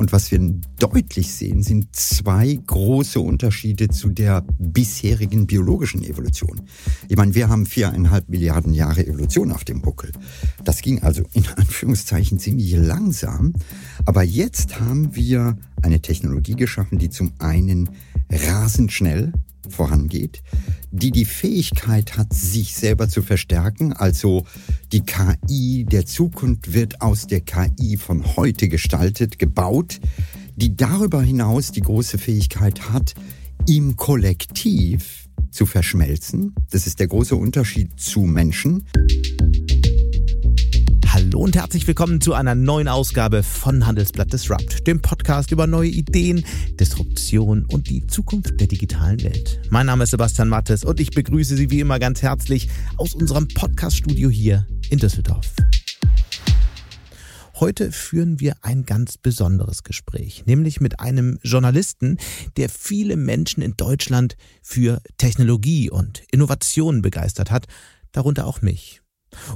Und was wir deutlich sehen, sind zwei große Unterschiede zu der bisherigen biologischen Evolution. Ich meine, wir haben viereinhalb Milliarden Jahre Evolution auf dem Buckel. Das ging also in Anführungszeichen ziemlich langsam. Aber jetzt haben wir eine Technologie geschaffen, die zum einen rasend schnell vorangeht, die die Fähigkeit hat, sich selber zu verstärken. Also die KI der Zukunft wird aus der KI von heute gestaltet, gebaut, die darüber hinaus die große Fähigkeit hat, im Kollektiv zu verschmelzen. Das ist der große Unterschied zu Menschen. Hallo und herzlich willkommen zu einer neuen Ausgabe von Handelsblatt Disrupt, dem Podcast über neue Ideen, Disruption und die Zukunft der digitalen Welt. Mein Name ist Sebastian Mattes und ich begrüße Sie wie immer ganz herzlich aus unserem Podcaststudio hier in Düsseldorf. Heute führen wir ein ganz besonderes Gespräch, nämlich mit einem Journalisten, der viele Menschen in Deutschland für Technologie und Innovation begeistert hat, darunter auch mich.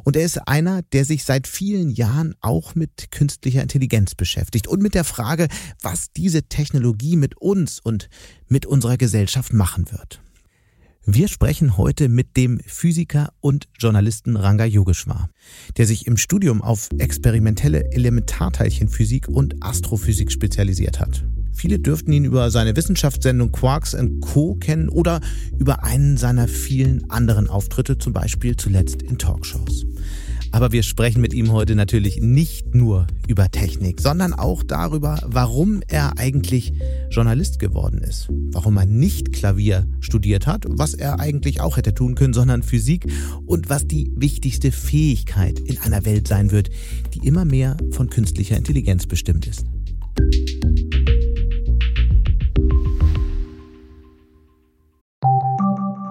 Und er ist einer, der sich seit vielen Jahren auch mit künstlicher Intelligenz beschäftigt und mit der Frage, was diese Technologie mit uns und mit unserer Gesellschaft machen wird. Wir sprechen heute mit dem Physiker und Journalisten Ranga Yogeshwar, der sich im Studium auf experimentelle Elementarteilchenphysik und Astrophysik spezialisiert hat. Viele dürften ihn über seine Wissenschaftssendung Quarks Co. kennen oder über einen seiner vielen anderen Auftritte, zum Beispiel zuletzt in Talkshows. Aber wir sprechen mit ihm heute natürlich nicht nur über Technik, sondern auch darüber, warum er eigentlich Journalist geworden ist. Warum er nicht Klavier studiert hat, was er eigentlich auch hätte tun können, sondern Physik und was die wichtigste Fähigkeit in einer Welt sein wird, die immer mehr von künstlicher Intelligenz bestimmt ist.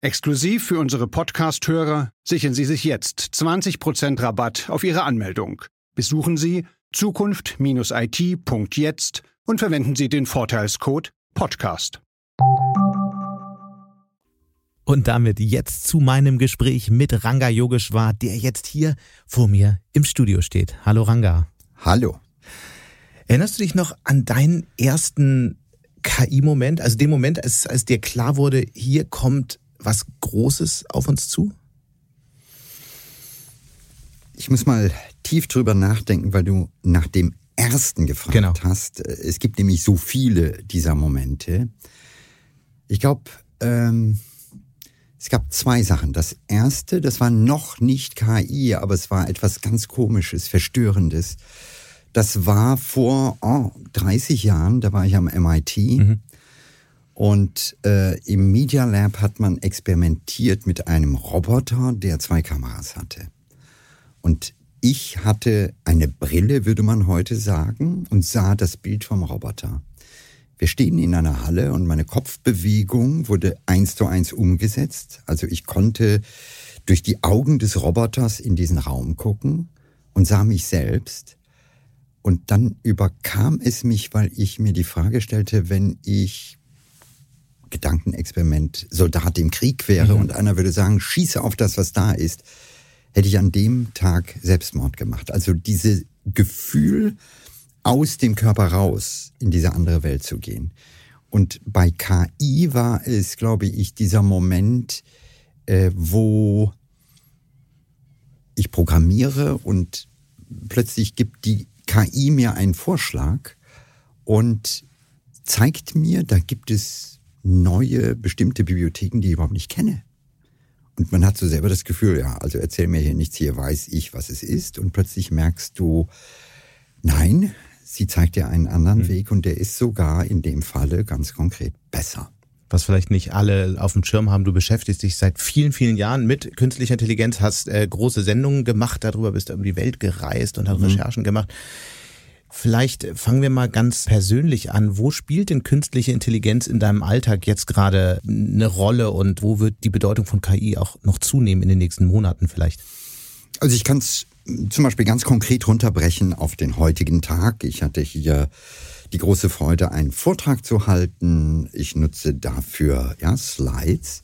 Exklusiv für unsere Podcast-Hörer sichern Sie sich jetzt 20% Rabatt auf Ihre Anmeldung. Besuchen Sie zukunft-it.jetzt und verwenden Sie den Vorteilscode Podcast. Und damit jetzt zu meinem Gespräch mit Ranga Yogeshwar, der jetzt hier vor mir im Studio steht. Hallo Ranga. Hallo. Erinnerst du dich noch an deinen ersten KI-Moment, also den Moment, als, als dir klar wurde, hier kommt was Großes auf uns zu? Ich muss mal tief drüber nachdenken, weil du nach dem ersten gefragt genau. hast. Es gibt nämlich so viele dieser Momente. Ich glaube, ähm, es gab zwei Sachen. Das erste, das war noch nicht KI, aber es war etwas ganz Komisches, Verstörendes. Das war vor oh, 30 Jahren, da war ich am MIT. Mhm. Und äh, im Media Lab hat man experimentiert mit einem Roboter, der zwei Kameras hatte. Und ich hatte eine Brille, würde man heute sagen, und sah das Bild vom Roboter. Wir stehen in einer Halle und meine Kopfbewegung wurde eins zu eins umgesetzt. Also ich konnte durch die Augen des Roboters in diesen Raum gucken und sah mich selbst. Und dann überkam es mich, weil ich mir die Frage stellte, wenn ich Gedankenexperiment Soldat im Krieg wäre mhm. und einer würde sagen, schieße auf das, was da ist, hätte ich an dem Tag Selbstmord gemacht. Also diese Gefühl, aus dem Körper raus in diese andere Welt zu gehen. Und bei KI war es, glaube ich, dieser Moment, äh, wo ich programmiere und plötzlich gibt die KI mir einen Vorschlag und zeigt mir, da gibt es neue bestimmte Bibliotheken, die ich überhaupt nicht kenne. Und man hat so selber das Gefühl, ja, also erzähl mir hier nichts, hier weiß ich, was es ist. Und plötzlich merkst du, nein, sie zeigt dir einen anderen mhm. Weg und der ist sogar in dem Falle ganz konkret besser. Was vielleicht nicht alle auf dem Schirm haben, du beschäftigst dich seit vielen, vielen Jahren mit künstlicher Intelligenz, hast äh, große Sendungen gemacht, darüber bist du um die Welt gereist und hast mhm. Recherchen gemacht. Vielleicht fangen wir mal ganz persönlich an. Wo spielt denn künstliche Intelligenz in deinem Alltag jetzt gerade eine Rolle und wo wird die Bedeutung von KI auch noch zunehmen in den nächsten Monaten vielleicht? Also ich kann es zum Beispiel ganz konkret runterbrechen auf den heutigen Tag. Ich hatte hier die große Freude, einen Vortrag zu halten. Ich nutze dafür ja, Slides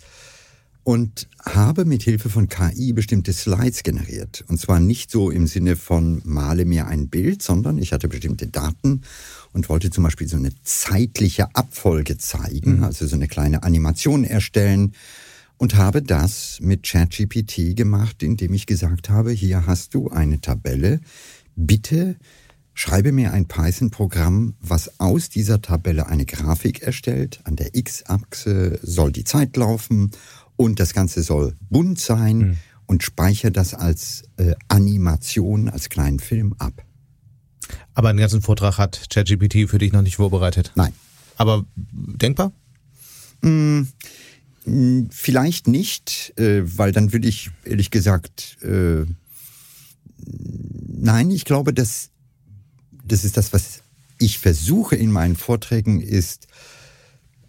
und habe mit Hilfe von KI bestimmte Slides generiert. Und zwar nicht so im Sinne von male mir ein Bild, sondern ich hatte bestimmte Daten und wollte zum Beispiel so eine zeitliche Abfolge zeigen, mhm. also so eine kleine Animation erstellen und habe das mit ChatGPT gemacht, indem ich gesagt habe, hier hast du eine Tabelle, bitte schreibe mir ein Python-Programm, was aus dieser Tabelle eine Grafik erstellt. An der X-Achse soll die Zeit laufen und das Ganze soll bunt sein mhm. und speichere das als äh, Animation, als kleinen Film ab. Aber einen ganzen Vortrag hat ChatGPT für dich noch nicht vorbereitet? Nein. Aber denkbar? Mm, vielleicht nicht, äh, weil dann würde ich ehrlich gesagt, äh, nein, ich glaube, dass das ist das, was ich versuche in meinen Vorträgen, ist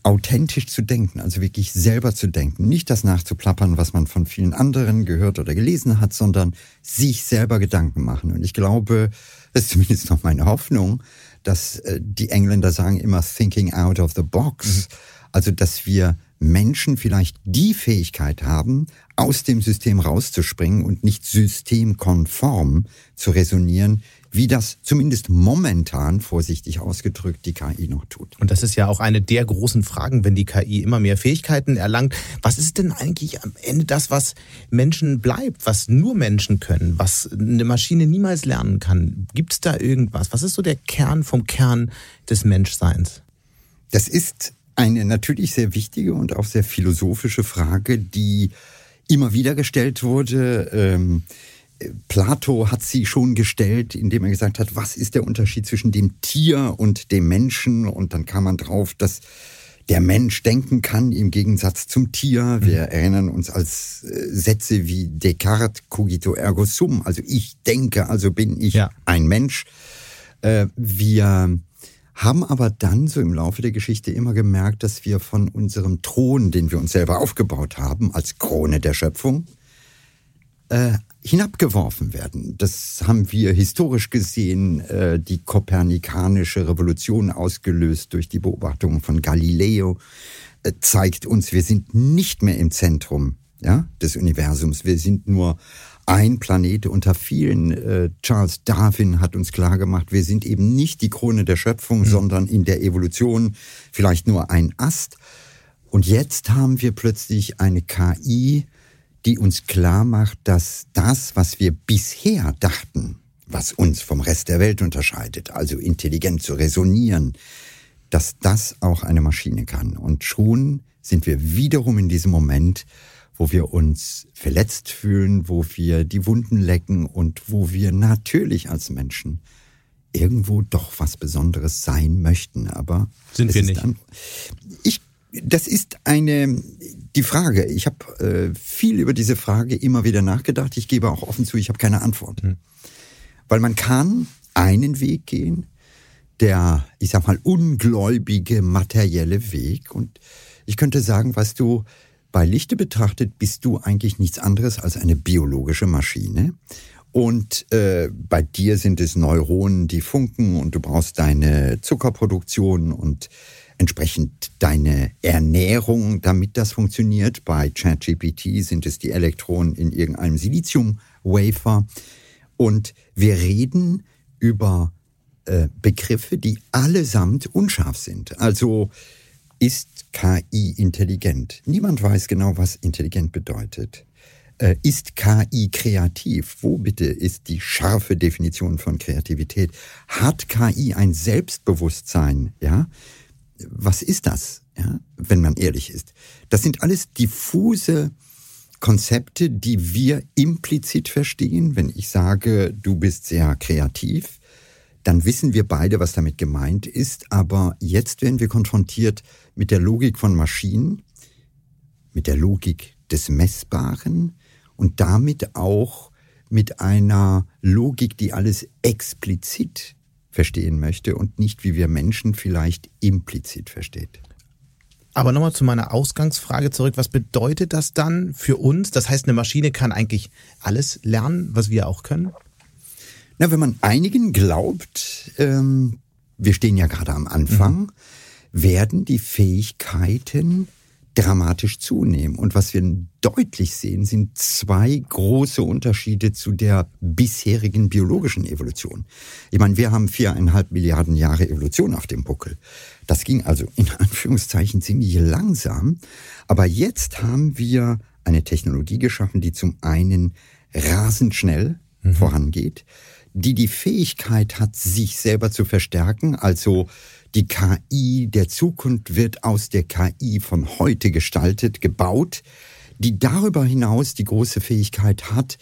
authentisch zu denken, also wirklich selber zu denken. Nicht das nachzuplappern, was man von vielen anderen gehört oder gelesen hat, sondern sich selber Gedanken machen. Und ich glaube, das ist zumindest noch meine Hoffnung, dass äh, die Engländer sagen immer thinking out of the box. Mhm. Also, dass wir Menschen vielleicht die Fähigkeit haben, aus dem System rauszuspringen und nicht systemkonform zu resonieren, wie das zumindest momentan, vorsichtig ausgedrückt, die KI noch tut. Und das ist ja auch eine der großen Fragen, wenn die KI immer mehr Fähigkeiten erlangt. Was ist denn eigentlich am Ende das, was Menschen bleibt, was nur Menschen können, was eine Maschine niemals lernen kann? Gibt es da irgendwas? Was ist so der Kern vom Kern des Menschseins? Das ist eine natürlich sehr wichtige und auch sehr philosophische Frage, die immer wieder gestellt wurde. Ähm, Plato hat sie schon gestellt, indem er gesagt hat, was ist der Unterschied zwischen dem Tier und dem Menschen? Und dann kam man drauf, dass der Mensch denken kann im Gegensatz zum Tier. Wir mhm. erinnern uns als äh, Sätze wie Descartes, cogito ergo sum, also ich denke, also bin ich ja. ein Mensch. Äh, wir haben aber dann so im Laufe der Geschichte immer gemerkt, dass wir von unserem Thron, den wir uns selber aufgebaut haben, als Krone der Schöpfung, äh, hinabgeworfen werden. Das haben wir historisch gesehen, äh, die kopernikanische Revolution ausgelöst durch die Beobachtungen von Galileo, äh, zeigt uns, wir sind nicht mehr im Zentrum ja, des Universums. Wir sind nur ein Planet unter vielen. Äh, Charles Darwin hat uns klargemacht, wir sind eben nicht die Krone der Schöpfung, mhm. sondern in der Evolution vielleicht nur ein Ast. Und jetzt haben wir plötzlich eine KI, die uns klar macht, dass das, was wir bisher dachten, was uns vom Rest der Welt unterscheidet, also intelligent zu resonieren, dass das auch eine Maschine kann. Und schon sind wir wiederum in diesem Moment, wo wir uns verletzt fühlen, wo wir die Wunden lecken und wo wir natürlich als Menschen irgendwo doch was Besonderes sein möchten. Aber sind wir nicht? Dann, ich das ist eine die Frage. Ich habe äh, viel über diese Frage immer wieder nachgedacht. Ich gebe auch offen zu, ich habe keine Antwort. Mhm. Weil man kann einen Weg gehen, der, ich sag mal, ungläubige materielle Weg. Und ich könnte sagen, was du bei Lichte betrachtet, bist du eigentlich nichts anderes als eine biologische Maschine. Und äh, bei dir sind es Neuronen, die funken und du brauchst deine Zuckerproduktion und entsprechend deine Ernährung, damit das funktioniert. Bei ChatGPT sind es die Elektronen in irgendeinem Silizium-Wafer. Und wir reden über äh, Begriffe, die allesamt unscharf sind. Also ist KI intelligent? Niemand weiß genau, was intelligent bedeutet. Äh, ist KI kreativ? Wo bitte ist die scharfe Definition von Kreativität? Hat KI ein Selbstbewusstsein? Ja, was ist das, ja, wenn man ehrlich ist? Das sind alles diffuse Konzepte, die wir implizit verstehen. Wenn ich sage, du bist sehr kreativ, dann wissen wir beide, was damit gemeint ist. Aber jetzt werden wir konfrontiert mit der Logik von Maschinen, mit der Logik des Messbaren und damit auch mit einer Logik, die alles explizit verstehen möchte und nicht wie wir Menschen vielleicht implizit versteht. Aber nochmal zu meiner Ausgangsfrage zurück. Was bedeutet das dann für uns? Das heißt, eine Maschine kann eigentlich alles lernen, was wir auch können? Na, wenn man einigen glaubt, ähm, wir stehen ja gerade am Anfang, mhm. werden die Fähigkeiten dramatisch zunehmen. Und was wir deutlich sehen, sind zwei große Unterschiede zu der bisherigen biologischen Evolution. Ich meine, wir haben viereinhalb Milliarden Jahre Evolution auf dem Buckel. Das ging also in Anführungszeichen ziemlich langsam. Aber jetzt haben wir eine Technologie geschaffen, die zum einen rasend schnell mhm. vorangeht, die die Fähigkeit hat, sich selber zu verstärken, also die KI der Zukunft wird aus der KI von heute gestaltet, gebaut, die darüber hinaus die große Fähigkeit hat,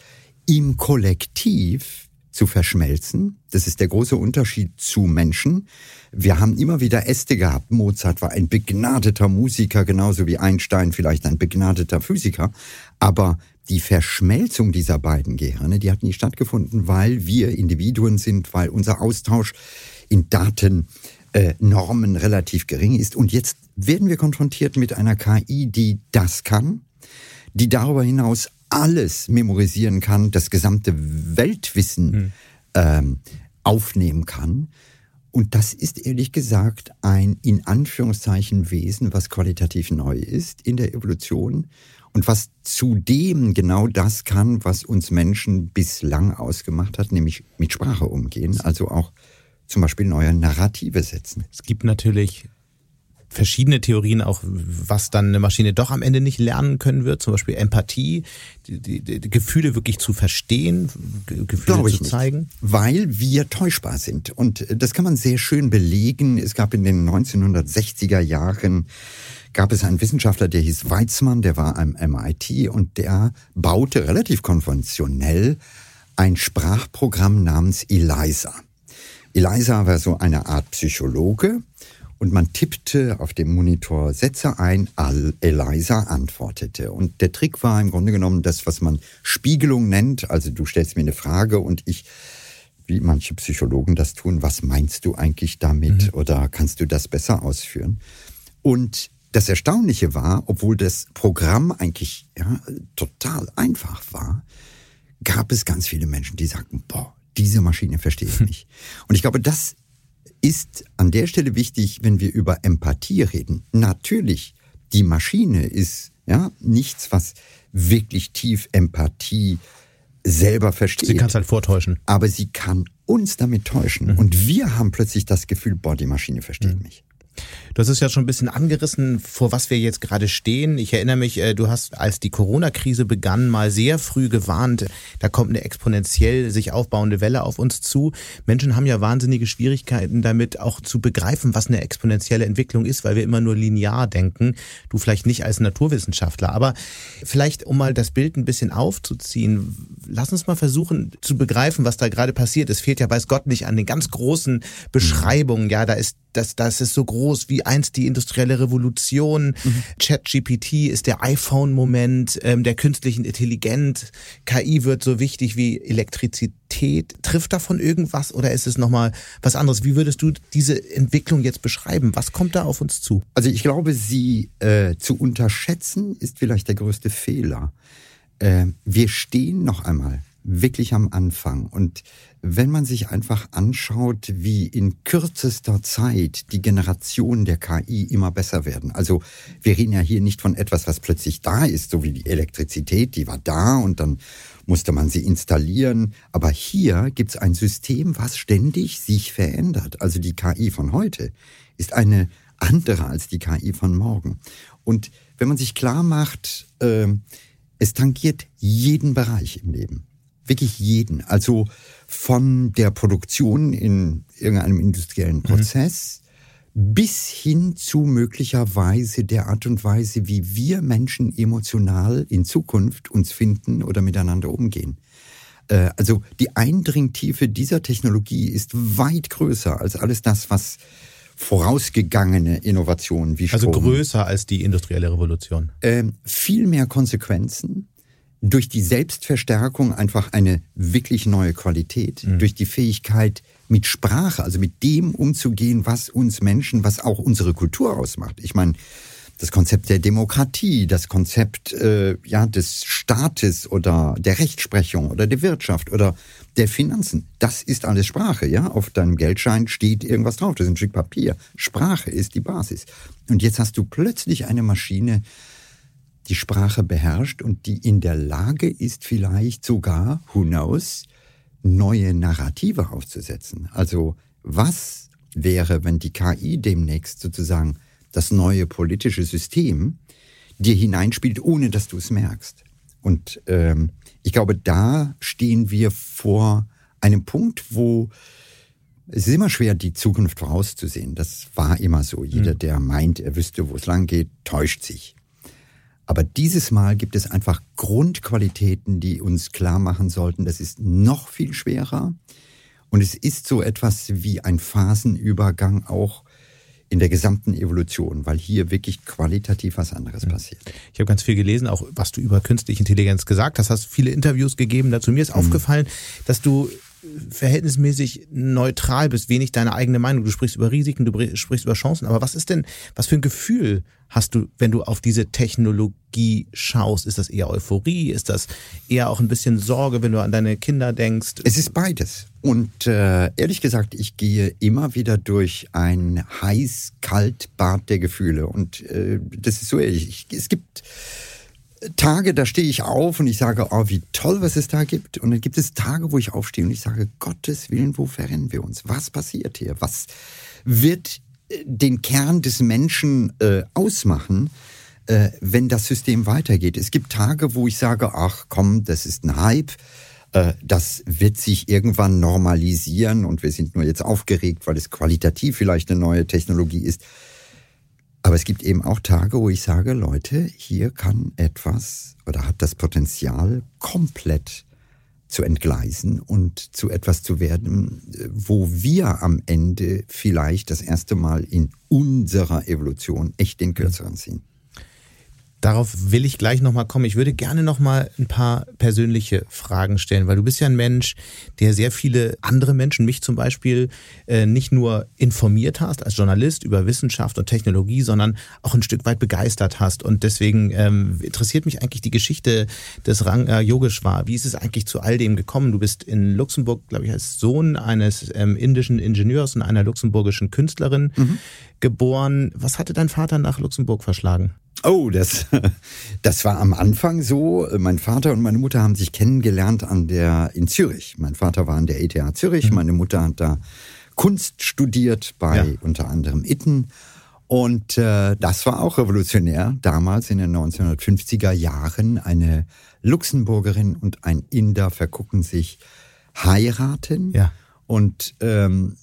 im Kollektiv zu verschmelzen. Das ist der große Unterschied zu Menschen. Wir haben immer wieder Äste gehabt. Mozart war ein begnadeter Musiker, genauso wie Einstein vielleicht ein begnadeter Physiker. Aber die Verschmelzung dieser beiden Gehirne, die hat nie stattgefunden, weil wir Individuen sind, weil unser Austausch in Daten äh, Normen relativ gering ist. Und jetzt werden wir konfrontiert mit einer KI, die das kann, die darüber hinaus alles memorisieren kann, das gesamte Weltwissen hm. ähm, aufnehmen kann. Und das ist ehrlich gesagt ein in Anführungszeichen Wesen, was qualitativ neu ist in der Evolution und was zudem genau das kann, was uns Menschen bislang ausgemacht hat, nämlich mit Sprache umgehen, also auch zum Beispiel neue Narrative setzen. Es gibt natürlich verschiedene Theorien auch, was dann eine Maschine doch am Ende nicht lernen können wird, zum Beispiel Empathie, die, die, die Gefühle wirklich zu verstehen, Gefühle Glaube zu zeigen. Nicht, weil wir täuschbar sind. Und das kann man sehr schön belegen. Es gab in den 1960er Jahren gab es einen Wissenschaftler, der hieß Weizmann, der war am MIT und der baute relativ konventionell ein Sprachprogramm namens ELISA. Eliza war so eine Art Psychologe und man tippte auf dem Monitor Sätze ein, Eliza antwortete. Und der Trick war im Grunde genommen das, was man Spiegelung nennt. Also du stellst mir eine Frage und ich, wie manche Psychologen das tun, was meinst du eigentlich damit mhm. oder kannst du das besser ausführen? Und das Erstaunliche war, obwohl das Programm eigentlich ja, total einfach war, gab es ganz viele Menschen, die sagten, boah, diese Maschine verstehe ich nicht. Und ich glaube, das ist an der Stelle wichtig, wenn wir über Empathie reden. Natürlich, die Maschine ist ja nichts, was wirklich tief Empathie selber versteht. Sie kann es halt vortäuschen. Aber sie kann uns damit täuschen. Mhm. Und wir haben plötzlich das Gefühl, boah, die Maschine versteht mhm. mich. Du hast es ja schon ein bisschen angerissen, vor was wir jetzt gerade stehen. Ich erinnere mich, äh, du hast, als die Corona-Krise begann, mal sehr früh gewarnt, da kommt eine exponentiell sich aufbauende Welle auf uns zu. Menschen haben ja wahnsinnige Schwierigkeiten damit auch zu begreifen, was eine exponentielle Entwicklung ist, weil wir immer nur linear denken. Du vielleicht nicht als Naturwissenschaftler, aber vielleicht, um mal das Bild ein bisschen aufzuziehen, lass uns mal versuchen zu begreifen, was da gerade passiert. Es fehlt ja, weiß Gott, nicht an den ganz großen Beschreibungen. Ja, da ist das, das ist so groß wie einst die industrielle Revolution. Mhm. ChatGPT ist der iPhone-Moment ähm, der künstlichen Intelligenz. KI wird so wichtig wie Elektrizität. Trifft davon irgendwas oder ist es nochmal was anderes? Wie würdest du diese Entwicklung jetzt beschreiben? Was kommt da auf uns zu? Also ich glaube, sie äh, zu unterschätzen ist vielleicht der größte Fehler. Äh, wir stehen noch einmal wirklich am Anfang. Und wenn man sich einfach anschaut, wie in kürzester Zeit die Generationen der KI immer besser werden. Also wir reden ja hier nicht von etwas, was plötzlich da ist, so wie die Elektrizität, die war da und dann musste man sie installieren. Aber hier gibt es ein System, was ständig sich verändert. Also die KI von heute ist eine andere als die KI von morgen. Und wenn man sich klar macht, äh, es tangiert jeden Bereich im Leben wirklich jeden. Also von der Produktion in irgendeinem industriellen mhm. Prozess mhm. bis hin zu möglicherweise der Art und Weise, wie wir Menschen emotional in Zukunft uns finden oder miteinander umgehen. Äh, also die Eindringtiefe dieser Technologie ist weit größer als alles das, was vorausgegangene Innovationen wie also Strom. Also größer als die industrielle Revolution. Ähm, viel mehr Konsequenzen, durch die Selbstverstärkung einfach eine wirklich neue Qualität, mhm. durch die Fähigkeit, mit Sprache, also mit dem umzugehen, was uns Menschen, was auch unsere Kultur ausmacht. Ich meine, das Konzept der Demokratie, das Konzept äh, ja des Staates oder der Rechtsprechung oder der Wirtschaft oder der Finanzen, das ist alles Sprache, ja. Auf deinem Geldschein steht irgendwas drauf, das ist ein Stück Papier. Sprache ist die Basis. Und jetzt hast du plötzlich eine Maschine, die Sprache beherrscht und die in der Lage ist, vielleicht sogar, who knows, neue Narrative aufzusetzen. Also was wäre, wenn die KI demnächst sozusagen das neue politische System dir hineinspielt, ohne dass du es merkst? Und ähm, ich glaube, da stehen wir vor einem Punkt, wo es ist immer schwer, die Zukunft vorauszusehen. Das war immer so. Jeder, hm. der meint, er wüsste, wo es lang geht, täuscht sich. Aber dieses Mal gibt es einfach Grundqualitäten, die uns klar machen sollten, das ist noch viel schwerer. Und es ist so etwas wie ein Phasenübergang auch in der gesamten Evolution, weil hier wirklich qualitativ was anderes passiert. Ich habe ganz viel gelesen, auch was du über künstliche Intelligenz gesagt hast, hast viele Interviews gegeben dazu. Mir ist mhm. aufgefallen, dass du verhältnismäßig neutral bist, wenig deine eigene Meinung. Du sprichst über Risiken, du sprichst über Chancen. Aber was ist denn, was für ein Gefühl hast du, wenn du auf diese Technologie schaust? Ist das eher Euphorie? Ist das eher auch ein bisschen Sorge, wenn du an deine Kinder denkst? Es ist beides. Und äh, ehrlich gesagt, ich gehe immer wieder durch ein heiß-kalt Bad der Gefühle. Und äh, das ist so ehrlich. Es gibt Tage, da stehe ich auf und ich sage, oh, wie toll, was es da gibt. Und dann gibt es Tage, wo ich aufstehe und ich sage, Gottes Willen, wo verrennen wir uns? Was passiert hier? Was wird äh, den Kern des Menschen äh, ausmachen, äh, wenn das System weitergeht? Es gibt Tage, wo ich sage, ach komm, das ist ein Hype. Äh, das wird sich irgendwann normalisieren und wir sind nur jetzt aufgeregt, weil es qualitativ vielleicht eine neue Technologie ist. Aber es gibt eben auch Tage, wo ich sage, Leute, hier kann etwas oder hat das Potenzial komplett zu entgleisen und zu etwas zu werden, wo wir am Ende vielleicht das erste Mal in unserer Evolution echt den Kürzeren ziehen. Darauf will ich gleich nochmal kommen. Ich würde gerne nochmal ein paar persönliche Fragen stellen, weil du bist ja ein Mensch, der sehr viele andere Menschen, mich zum Beispiel, äh, nicht nur informiert hast als Journalist über Wissenschaft und Technologie, sondern auch ein Stück weit begeistert hast. Und deswegen ähm, interessiert mich eigentlich die Geschichte des Rang äh, Yogeshwar. Wie ist es eigentlich zu all dem gekommen? Du bist in Luxemburg, glaube ich, als Sohn eines ähm, indischen Ingenieurs und einer luxemburgischen Künstlerin mhm. Geboren. Was hatte dein Vater nach Luxemburg verschlagen? Oh, das, das war am Anfang so. Mein Vater und meine Mutter haben sich kennengelernt an der, in Zürich. Mein Vater war an der ETH Zürich, mhm. meine Mutter hat da Kunst studiert bei ja. unter anderem Itten. Und äh, das war auch revolutionär. Damals in den 1950er Jahren eine Luxemburgerin und ein Inder vergucken sich heiraten. Ja. Und ähm,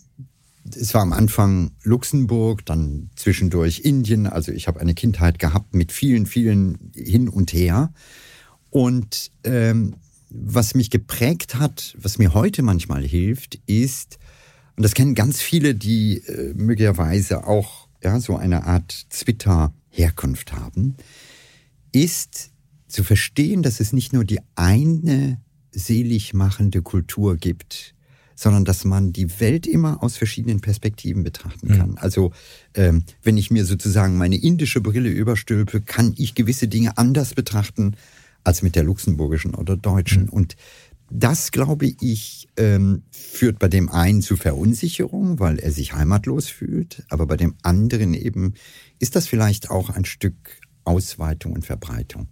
es war am Anfang Luxemburg, dann zwischendurch Indien. Also ich habe eine Kindheit gehabt mit vielen, vielen hin und her. Und ähm, was mich geprägt hat, was mir heute manchmal hilft, ist, und das kennen ganz viele, die äh, möglicherweise auch ja, so eine Art Twitter-Herkunft haben, ist zu verstehen, dass es nicht nur die eine selig machende Kultur gibt, sondern dass man die Welt immer aus verschiedenen Perspektiven betrachten mhm. kann. Mhm. Also ähm, wenn ich mir sozusagen meine indische Brille überstülpe, kann ich gewisse Dinge anders betrachten als mit der luxemburgischen oder deutschen. Mhm. Und das, glaube ich, ähm, führt bei dem einen zu Verunsicherung, weil er sich heimatlos fühlt, aber bei dem anderen eben ist das vielleicht auch ein Stück Ausweitung und Verbreitung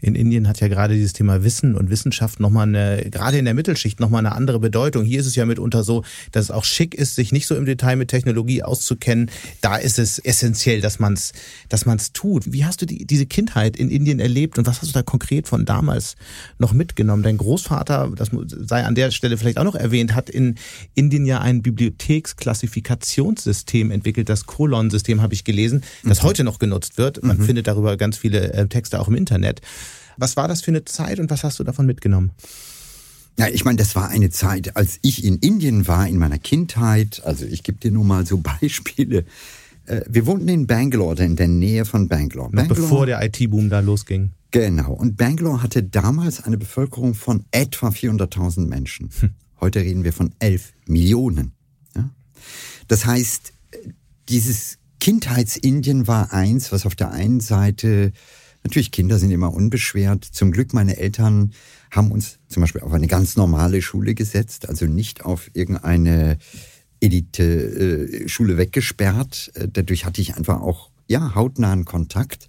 in Indien hat ja gerade dieses Thema Wissen und Wissenschaft nochmal eine, gerade in der Mittelschicht nochmal eine andere Bedeutung. Hier ist es ja mitunter so, dass es auch schick ist, sich nicht so im Detail mit Technologie auszukennen. Da ist es essentiell, dass man es dass man's tut. Wie hast du die, diese Kindheit in Indien erlebt und was hast du da konkret von damals noch mitgenommen? Dein Großvater, das sei an der Stelle vielleicht auch noch erwähnt, hat in Indien ja ein Bibliotheksklassifikationssystem entwickelt, das Colon-System habe ich gelesen, das mhm. heute noch genutzt wird. Man mhm. findet darüber ganz viele äh, Texte auch im Internet. Was war das für eine Zeit und was hast du davon mitgenommen? Ja, ich meine, das war eine Zeit, als ich in Indien war, in meiner Kindheit. Also ich gebe dir nur mal so Beispiele. Äh, wir wohnten in Bangalore, in der Nähe von Bangalore. Bangalore, bevor der IT-Boom da losging. Genau. Und Bangalore hatte damals eine Bevölkerung von etwa 400.000 Menschen. Hm. Heute reden wir von 11 Millionen. Das heißt, dieses Kindheitsindien war eins, was auf der einen Seite, natürlich Kinder sind immer unbeschwert. Zum Glück meine Eltern haben uns zum Beispiel auf eine ganz normale Schule gesetzt, also nicht auf irgendeine Elite-Schule weggesperrt. Dadurch hatte ich einfach auch ja hautnahen Kontakt.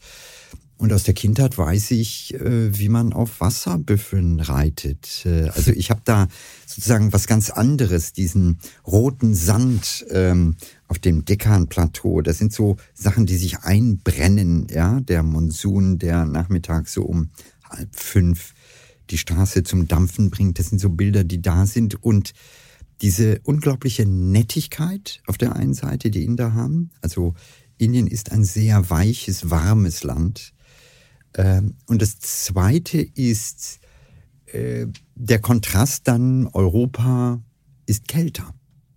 Und aus der Kindheit weiß ich, äh, wie man auf Wasserbüffeln reitet. Äh, also ich habe da sozusagen was ganz anderes, diesen roten Sand ähm, auf dem Dekan-Plateau. Das sind so Sachen, die sich einbrennen. Ja, der Monsun, der nachmittags so um halb fünf die Straße zum Dampfen bringt. Das sind so Bilder, die da sind und diese unglaubliche Nettigkeit auf der einen Seite, die Inder haben. Also Indien ist ein sehr weiches, warmes Land ähm, und das Zweite ist äh, der Kontrast dann, Europa ist kälter.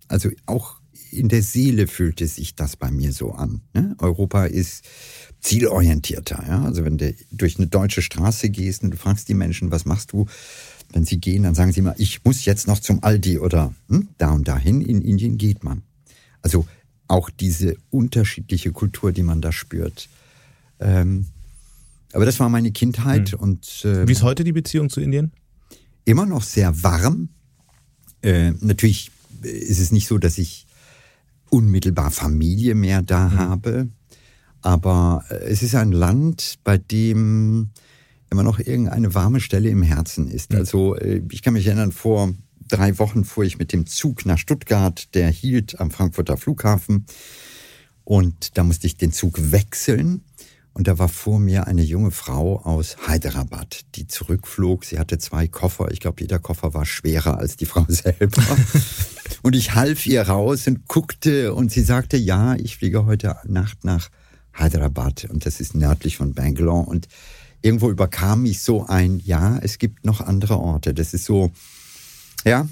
Also auch in der Seele fühlte sich das bei mir so an. Ne? Europa ist zielorientierter. Ja? Also wenn du durch eine deutsche Straße gehst und du fragst die Menschen, was machst du, wenn sie gehen, dann sagen sie immer, ich muss jetzt noch zum Aldi oder hm, da und dahin. In Indien geht man. Also auch diese unterschiedliche Kultur, die man da spürt. Ähm, aber das war meine Kindheit mhm. und äh, wie ist heute die Beziehung zu Indien? Immer noch sehr warm. Äh, natürlich ist es nicht so, dass ich unmittelbar Familie mehr da mhm. habe, aber äh, es ist ein Land, bei dem immer noch irgendeine warme Stelle im Herzen ist. Mhm. Also äh, ich kann mich erinnern, vor drei Wochen fuhr ich mit dem Zug nach Stuttgart, der hielt am Frankfurter Flughafen und da musste ich den Zug wechseln und da war vor mir eine junge Frau aus Hyderabad, die zurückflog. Sie hatte zwei Koffer. Ich glaube, jeder Koffer war schwerer als die Frau selber. und ich half ihr raus und guckte und sie sagte, ja, ich fliege heute Nacht nach Hyderabad und das ist nördlich von Bangalore. Und irgendwo überkam mich so ein, ja, es gibt noch andere Orte. Das ist so, ja,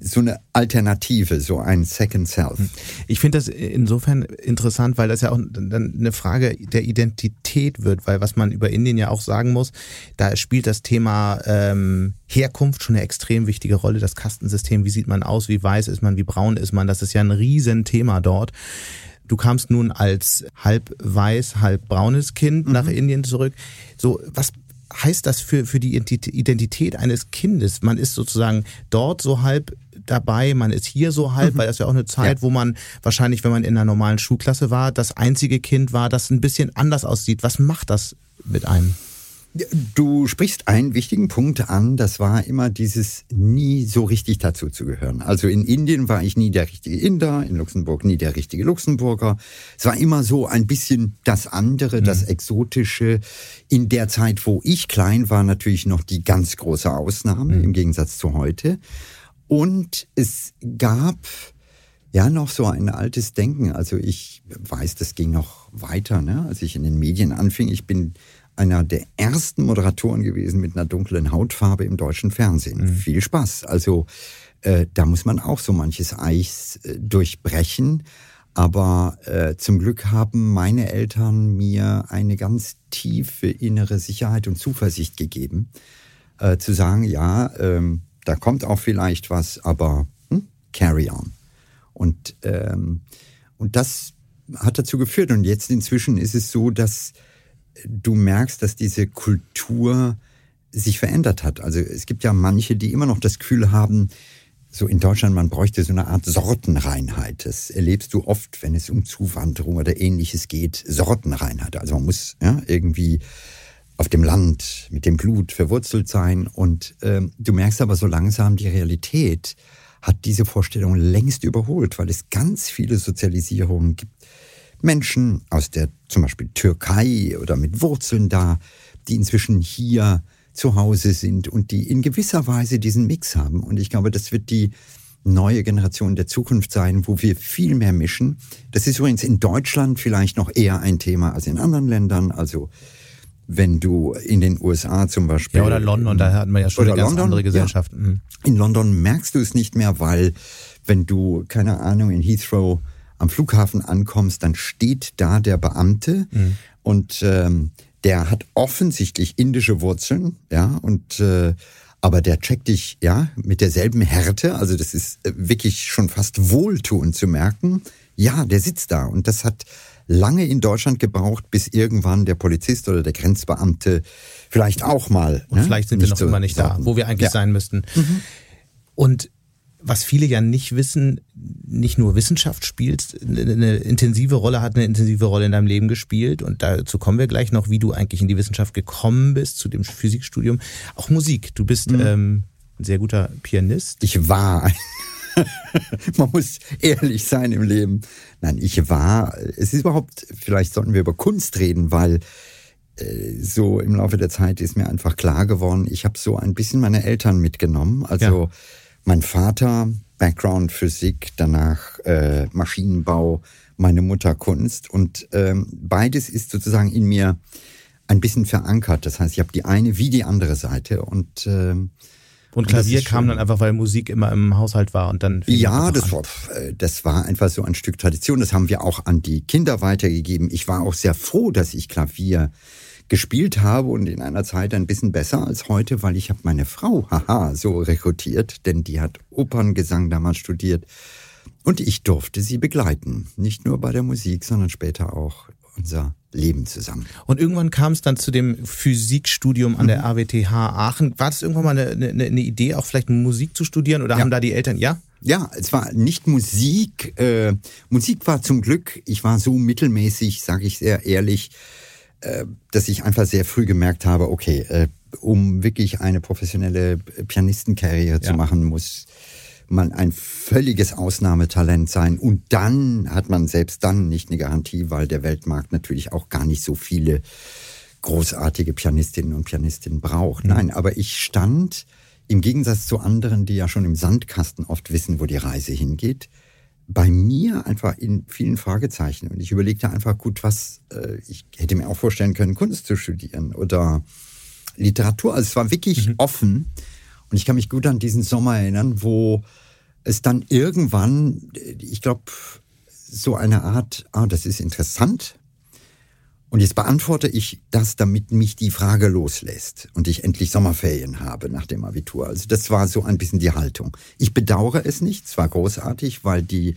so eine Alternative, so ein Second Self. Ich finde das insofern interessant, weil das ja auch dann eine Frage der Identität wird, weil was man über Indien ja auch sagen muss, da spielt das Thema ähm, Herkunft schon eine extrem wichtige Rolle. Das Kastensystem, wie sieht man aus, wie weiß ist man, wie braun ist man, das ist ja ein Riesenthema dort. Du kamst nun als halb weiß, halb braunes Kind mhm. nach Indien zurück. So, was heißt das für, für die Identität eines Kindes? Man ist sozusagen dort so halb dabei, man ist hier so halb, mhm. weil das ja auch eine Zeit, ja. wo man wahrscheinlich, wenn man in einer normalen Schulklasse war, das einzige Kind war, das ein bisschen anders aussieht. Was macht das mit einem? Du sprichst einen wichtigen Punkt an, das war immer dieses nie so richtig dazu zu gehören. Also in Indien war ich nie der richtige Inder, in Luxemburg nie der richtige Luxemburger. Es war immer so ein bisschen das andere, mhm. das Exotische. In der Zeit, wo ich klein war, natürlich noch die ganz große Ausnahme mhm. im Gegensatz zu heute. Und es gab ja noch so ein altes Denken. Also ich weiß, das ging noch weiter, ne? als ich in den Medien anfing. Ich bin einer der ersten Moderatoren gewesen mit einer dunklen Hautfarbe im deutschen Fernsehen. Mhm. Viel Spaß. Also äh, da muss man auch so manches Eis äh, durchbrechen. Aber äh, zum Glück haben meine Eltern mir eine ganz tiefe innere Sicherheit und Zuversicht gegeben, äh, zu sagen, ja, ähm, da kommt auch vielleicht was, aber hm, carry on. Und, ähm, und das hat dazu geführt. Und jetzt inzwischen ist es so, dass du merkst, dass diese Kultur sich verändert hat. Also es gibt ja manche, die immer noch das Gefühl haben, so in Deutschland, man bräuchte so eine Art Sortenreinheit. Das erlebst du oft, wenn es um Zuwanderung oder ähnliches geht. Sortenreinheit. Also man muss ja, irgendwie auf dem Land mit dem Blut verwurzelt sein. Und ähm, du merkst aber so langsam, die Realität hat diese Vorstellung längst überholt, weil es ganz viele Sozialisierungen gibt, Menschen aus der zum Beispiel Türkei oder mit Wurzeln da, die inzwischen hier zu Hause sind und die in gewisser Weise diesen Mix haben. Und ich glaube, das wird die neue Generation der Zukunft sein, wo wir viel mehr mischen. Das ist übrigens in Deutschland vielleicht noch eher ein Thema als in anderen Ländern. Also wenn du in den USA zum Beispiel. Ja, oder London, da hatten wir ja schon eine ganz London, andere Gesellschaft. Ja. Mhm. In London merkst du es nicht mehr, weil wenn du, keine Ahnung, in Heathrow am Flughafen ankommst, dann steht da der Beamte mhm. und ähm, der hat offensichtlich indische Wurzeln, ja, und äh, aber der checkt dich ja mit derselben Härte. Also das ist äh, wirklich schon fast wohltuend zu merken. Ja, der sitzt da und das hat lange in Deutschland gebraucht, bis irgendwann der Polizist oder der Grenzbeamte vielleicht auch mal. Und ne? vielleicht sind wir noch so immer nicht da, wo wir eigentlich ja. sein müssten. Mhm. Und was viele ja nicht wissen, nicht nur Wissenschaft spielt, eine intensive Rolle hat eine intensive Rolle in deinem Leben gespielt und dazu kommen wir gleich noch, wie du eigentlich in die Wissenschaft gekommen bist zu dem Physikstudium. Auch Musik. Du bist mhm. ähm, ein sehr guter Pianist. Ich war. Man muss ehrlich sein im Leben. Nein, ich war. Es ist überhaupt. Vielleicht sollten wir über Kunst reden, weil äh, so im Laufe der Zeit ist mir einfach klar geworden. Ich habe so ein bisschen meine Eltern mitgenommen. Also ja mein Vater, Background Physik, danach äh, Maschinenbau, meine Mutter Kunst. Und ähm, beides ist sozusagen in mir ein bisschen verankert. Das heißt, ich habe die eine wie die andere Seite. Und, ähm, und Klavier kam dann einfach, weil Musik immer im Haushalt war und dann. Ja, das war, äh, das war einfach so ein Stück Tradition. Das haben wir auch an die Kinder weitergegeben. Ich war auch sehr froh, dass ich Klavier gespielt habe und in einer Zeit ein bisschen besser als heute, weil ich habe meine Frau, haha, so rekrutiert, denn die hat Operngesang damals studiert und ich durfte sie begleiten, nicht nur bei der Musik, sondern später auch unser Leben zusammen. Und irgendwann kam es dann zu dem Physikstudium an der AWTH Aachen. War das irgendwann mal eine, eine, eine Idee, auch vielleicht Musik zu studieren oder ja. haben da die Eltern, ja? Ja, es war nicht Musik. Äh, Musik war zum Glück, ich war so mittelmäßig, sage ich sehr ehrlich, dass ich einfach sehr früh gemerkt habe, okay, äh, um wirklich eine professionelle Pianistenkarriere ja. zu machen, muss man ein völliges Ausnahmetalent sein. Und dann hat man selbst dann nicht eine Garantie, weil der Weltmarkt natürlich auch gar nicht so viele großartige Pianistinnen und Pianisten braucht. Mhm. Nein, aber ich stand im Gegensatz zu anderen, die ja schon im Sandkasten oft wissen, wo die Reise hingeht, bei mir einfach in vielen Fragezeichen. Und ich überlegte einfach, gut, was, äh, ich hätte mir auch vorstellen können, Kunst zu studieren oder Literatur. Also es war wirklich mhm. offen. Und ich kann mich gut an diesen Sommer erinnern, wo es dann irgendwann, ich glaube, so eine Art, ah, das ist interessant, und jetzt beantworte ich das, damit mich die Frage loslässt und ich endlich Sommerferien habe nach dem Abitur. Also das war so ein bisschen die Haltung. Ich bedauere es nicht, es war großartig, weil die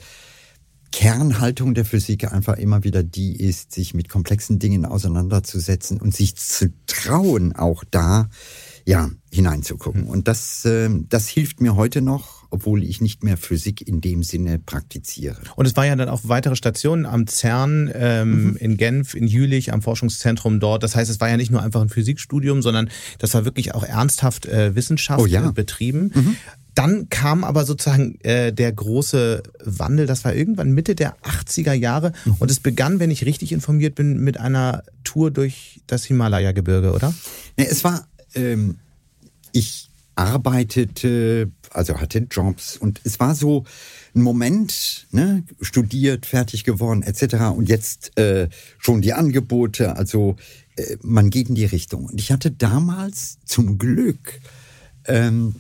Kernhaltung der Physik einfach immer wieder die ist, sich mit komplexen Dingen auseinanderzusetzen und sich zu trauen, auch da ja hineinzugucken. Und das, äh, das hilft mir heute noch obwohl ich nicht mehr Physik in dem Sinne praktiziere. Und es war ja dann auch weitere Stationen am CERN, ähm, mhm. in Genf, in Jülich, am Forschungszentrum dort. Das heißt, es war ja nicht nur einfach ein Physikstudium, sondern das war wirklich auch ernsthaft äh, Wissenschaft oh ja. betrieben. Mhm. Dann kam aber sozusagen äh, der große Wandel, das war irgendwann Mitte der 80er Jahre mhm. und es begann, wenn ich richtig informiert bin, mit einer Tour durch das Himalaya-Gebirge, oder? Ja, es war, ähm, ich arbeitete, also hatte Jobs und es war so ein Moment, ne, studiert, fertig geworden etc. Und jetzt äh, schon die Angebote, also äh, man geht in die Richtung. Und ich hatte damals zum Glück ähm,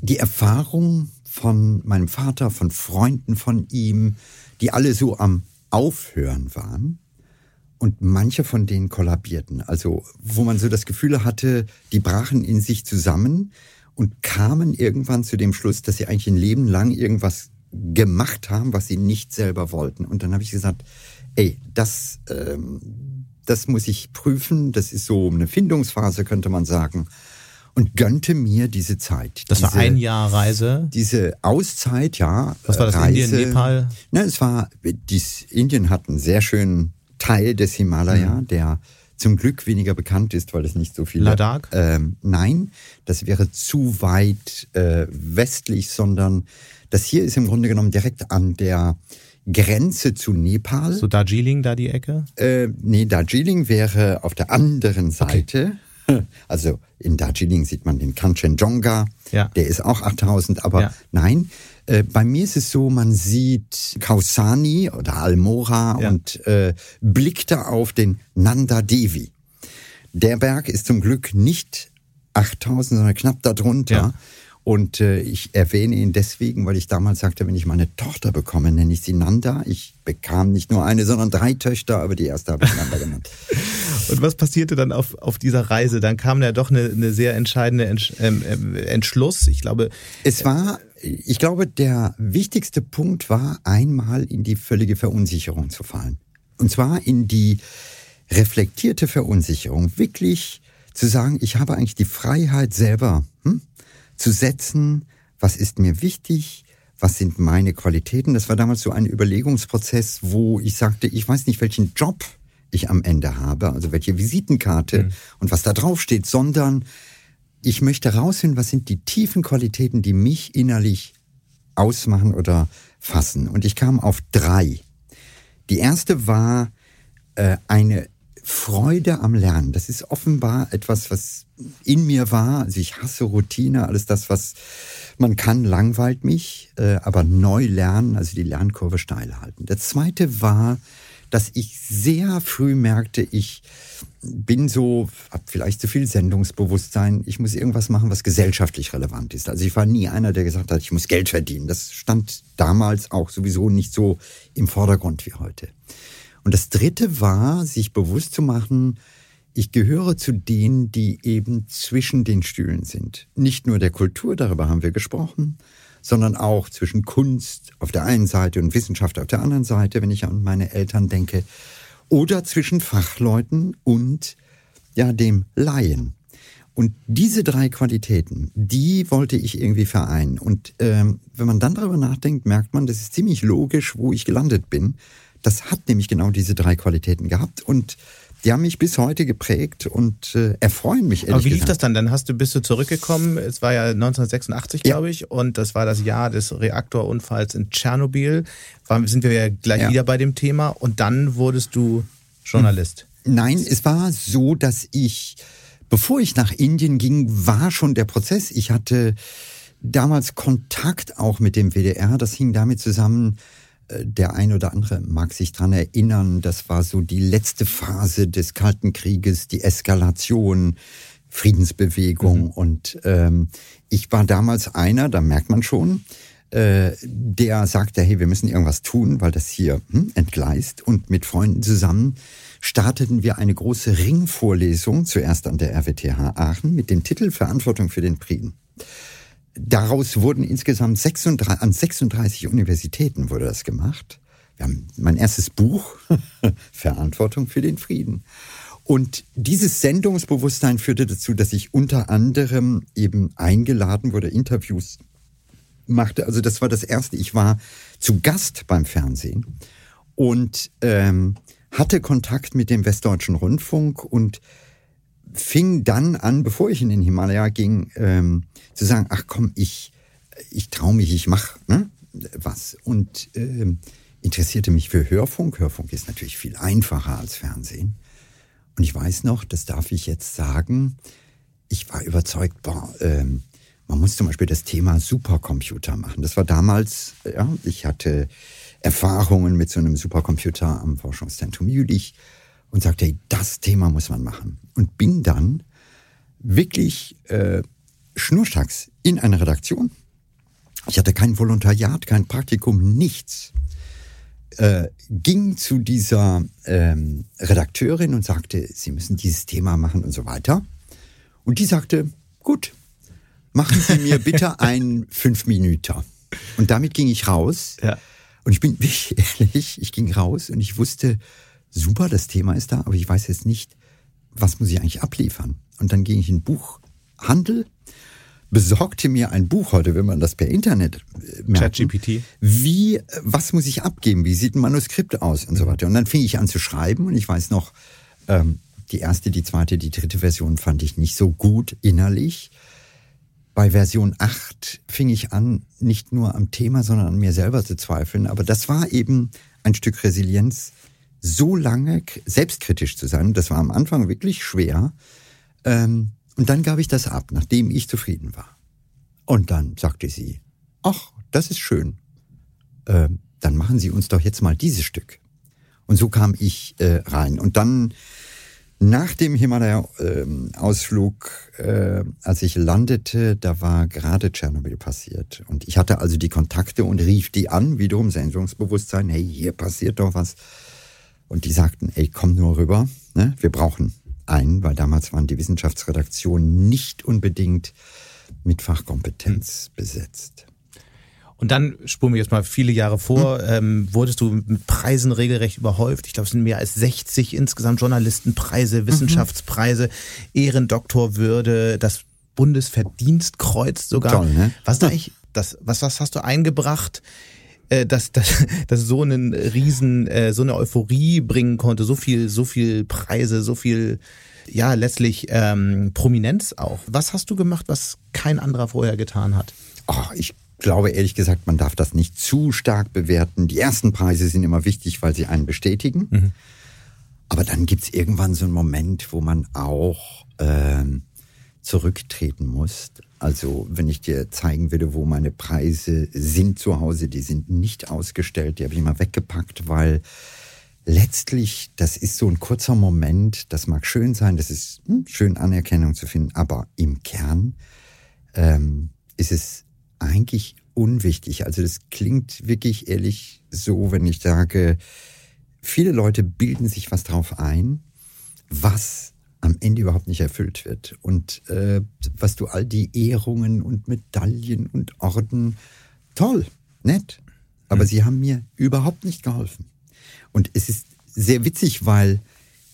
die Erfahrung von meinem Vater, von Freunden von ihm, die alle so am Aufhören waren. Und manche von denen kollabierten. Also, wo man so das Gefühl hatte, die brachen in sich zusammen und kamen irgendwann zu dem Schluss, dass sie eigentlich ein Leben lang irgendwas gemacht haben, was sie nicht selber wollten. Und dann habe ich gesagt, ey, das, ähm, das muss ich prüfen. Das ist so eine Findungsphase, könnte man sagen. Und gönnte mir diese Zeit. Das diese, war ein Jahr Reise? Diese Auszeit, ja. Was war das, Reise, Indien, Nepal? Ne, es war, dies, Indien hat einen sehr schönen Teil des Himalaya, mhm. der zum Glück weniger bekannt ist, weil es nicht so viele. Ladakh? Ähm, nein, das wäre zu weit äh, westlich, sondern das hier ist im Grunde genommen direkt an der Grenze zu Nepal. So Darjeeling da die Ecke? Äh, nee, Darjeeling wäre auf der anderen Seite. Okay. Also in Darjeeling sieht man den Kanchenjunga, ja. der ist auch 8000, aber ja. nein, äh, bei mir ist es so, man sieht Kausani oder Almora ja. und äh, blickt da auf den Nanda Devi. Der Berg ist zum Glück nicht 8000, sondern knapp darunter. Ja. Und äh, ich erwähne ihn deswegen, weil ich damals sagte, wenn ich meine Tochter bekomme, nenne ich sie Nanda. Ich bekam nicht nur eine, sondern drei Töchter, aber die erste habe ich Nanda genannt. Und was passierte dann auf, auf dieser Reise? Dann kam ja doch eine, eine sehr entscheidende Entsch ähm, äh, Entschluss. Ich glaube. Es war, ich glaube, der wichtigste Punkt war, einmal in die völlige Verunsicherung zu fallen. Und zwar in die reflektierte Verunsicherung. Wirklich zu sagen, ich habe eigentlich die Freiheit selber zu setzen, was ist mir wichtig, was sind meine Qualitäten. Das war damals so ein Überlegungsprozess, wo ich sagte, ich weiß nicht, welchen Job ich am Ende habe, also welche Visitenkarte mhm. und was da drauf steht, sondern ich möchte herausfinden, was sind die tiefen Qualitäten, die mich innerlich ausmachen oder fassen. Und ich kam auf drei. Die erste war äh, eine Freude am Lernen. Das ist offenbar etwas, was in mir war. Also ich hasse Routine, alles das, was man kann, langweilt mich, äh, aber neu lernen, also die Lernkurve steil halten. Der zweite war, dass ich sehr früh merkte, ich bin so, hab vielleicht zu viel Sendungsbewusstsein, ich muss irgendwas machen, was gesellschaftlich relevant ist. Also ich war nie einer, der gesagt hat, ich muss Geld verdienen. Das stand damals auch sowieso nicht so im Vordergrund wie heute. Und das dritte war, sich bewusst zu machen, ich gehöre zu denen, die eben zwischen den Stühlen sind. Nicht nur der Kultur, darüber haben wir gesprochen, sondern auch zwischen Kunst auf der einen Seite und Wissenschaft auf der anderen Seite, wenn ich an meine Eltern denke, oder zwischen Fachleuten und ja dem Laien. Und diese drei Qualitäten, die wollte ich irgendwie vereinen. Und ähm, wenn man dann darüber nachdenkt, merkt man, das ist ziemlich logisch, wo ich gelandet bin. Das hat nämlich genau diese drei Qualitäten gehabt und die haben mich bis heute geprägt und äh, erfreuen mich ehrlich Aber wie lief gesagt. das dann? Dann hast du, bist du zurückgekommen, es war ja 1986, ja. glaube ich, und das war das Jahr des Reaktorunfalls in Tschernobyl. War, sind wir ja gleich ja. wieder bei dem Thema und dann wurdest du Journalist. Nein, es war so, dass ich, bevor ich nach Indien ging, war schon der Prozess. Ich hatte damals Kontakt auch mit dem WDR. Das hing damit zusammen, der ein oder andere mag sich dran erinnern, das war so die letzte Phase des Kalten Krieges, die Eskalation, Friedensbewegung. Mhm. Und ähm, ich war damals einer, da merkt man schon, äh, der sagte, hey, wir müssen irgendwas tun, weil das hier hm, entgleist. Und mit Freunden zusammen starteten wir eine große Ringvorlesung, zuerst an der RWTH Aachen, mit dem Titel Verantwortung für den Frieden. Daraus wurden insgesamt 36, an 36 Universitäten wurde das gemacht. Wir haben mein erstes Buch, Verantwortung für den Frieden. Und dieses Sendungsbewusstsein führte dazu, dass ich unter anderem eben eingeladen wurde, Interviews machte. Also das war das Erste. Ich war zu Gast beim Fernsehen und ähm, hatte Kontakt mit dem Westdeutschen Rundfunk und fing dann an, bevor ich in den Himalaya ging, ähm, zu sagen, ach komm, ich, ich traue mich, ich mache ne, was. Und ähm, interessierte mich für Hörfunk. Hörfunk ist natürlich viel einfacher als Fernsehen. Und ich weiß noch, das darf ich jetzt sagen, ich war überzeugt, boah, ähm, man muss zum Beispiel das Thema Supercomputer machen. Das war damals, ja, ich hatte Erfahrungen mit so einem Supercomputer am Forschungszentrum Jülich und sagte, hey, das Thema muss man machen. Und bin dann wirklich äh, schnurstracks in einer Redaktion. Ich hatte kein Volontariat, kein Praktikum, nichts. Äh, ging zu dieser ähm, Redakteurin und sagte, Sie müssen dieses Thema machen und so weiter. Und die sagte, gut, machen Sie mir bitte ein Fünf-Minüter. Und damit ging ich raus. Ja. Und ich bin wirklich ehrlich, ich ging raus und ich wusste, super, das Thema ist da, aber ich weiß jetzt nicht, was muss ich eigentlich abliefern. Und dann ging ich in den Buchhandel, besorgte mir ein Buch heute, wenn man das per Internet äh, merkt. ChatGPT. Wie, was muss ich abgeben? Wie sieht ein Manuskript aus und so weiter? Und dann fing ich an zu schreiben und ich weiß noch, ähm, die erste, die zweite, die dritte Version fand ich nicht so gut innerlich. Bei Version 8 fing ich an, nicht nur am Thema, sondern an mir selber zu zweifeln. Aber das war eben ein Stück Resilienz, so lange selbstkritisch zu sein. Das war am Anfang wirklich schwer. Ähm, und dann gab ich das ab, nachdem ich zufrieden war. Und dann sagte sie, ach, das ist schön. Ähm, dann machen Sie uns doch jetzt mal dieses Stück. Und so kam ich äh, rein. Und dann nach dem Himalaya-Ausflug, äh, als ich landete, da war gerade Tschernobyl passiert. Und ich hatte also die Kontakte und rief die an, wiederum Sendungsbewusstsein, hey, hier passiert doch was. Und die sagten, ey, komm nur rüber, ne? wir brauchen ein, weil damals waren die Wissenschaftsredaktionen nicht unbedingt mit Fachkompetenz besetzt. Und dann spuren wir jetzt mal viele Jahre vor, mhm. ähm, wurdest du mit Preisen regelrecht überhäuft. Ich glaube, es sind mehr als 60 insgesamt Journalistenpreise, mhm. Wissenschaftspreise. Ehrendoktorwürde, das Bundesverdienstkreuz sogar. Toll, ne? Was da eigentlich, das, was, was hast du eingebracht? Äh, dass, dass, dass so einen riesen, äh, so eine Euphorie bringen konnte, so viel, so viel Preise, so viel, ja, letztlich ähm, Prominenz auch. Was hast du gemacht, was kein anderer vorher getan hat? Oh, ich glaube ehrlich gesagt, man darf das nicht zu stark bewerten. Die ersten Preise sind immer wichtig, weil sie einen bestätigen. Mhm. Aber dann gibt's irgendwann so einen Moment, wo man auch ähm, zurücktreten muss. Also wenn ich dir zeigen würde, wo meine Preise sind zu Hause, die sind nicht ausgestellt, die habe ich mal weggepackt, weil letztlich, das ist so ein kurzer Moment, das mag schön sein, das ist hm, schön Anerkennung zu finden, aber im Kern ähm, ist es eigentlich unwichtig. Also das klingt wirklich ehrlich so, wenn ich sage, viele Leute bilden sich was drauf ein, was am Ende überhaupt nicht erfüllt wird. Und äh, was du all die Ehrungen und Medaillen und Orden, toll, nett, aber mhm. sie haben mir überhaupt nicht geholfen. Und es ist sehr witzig, weil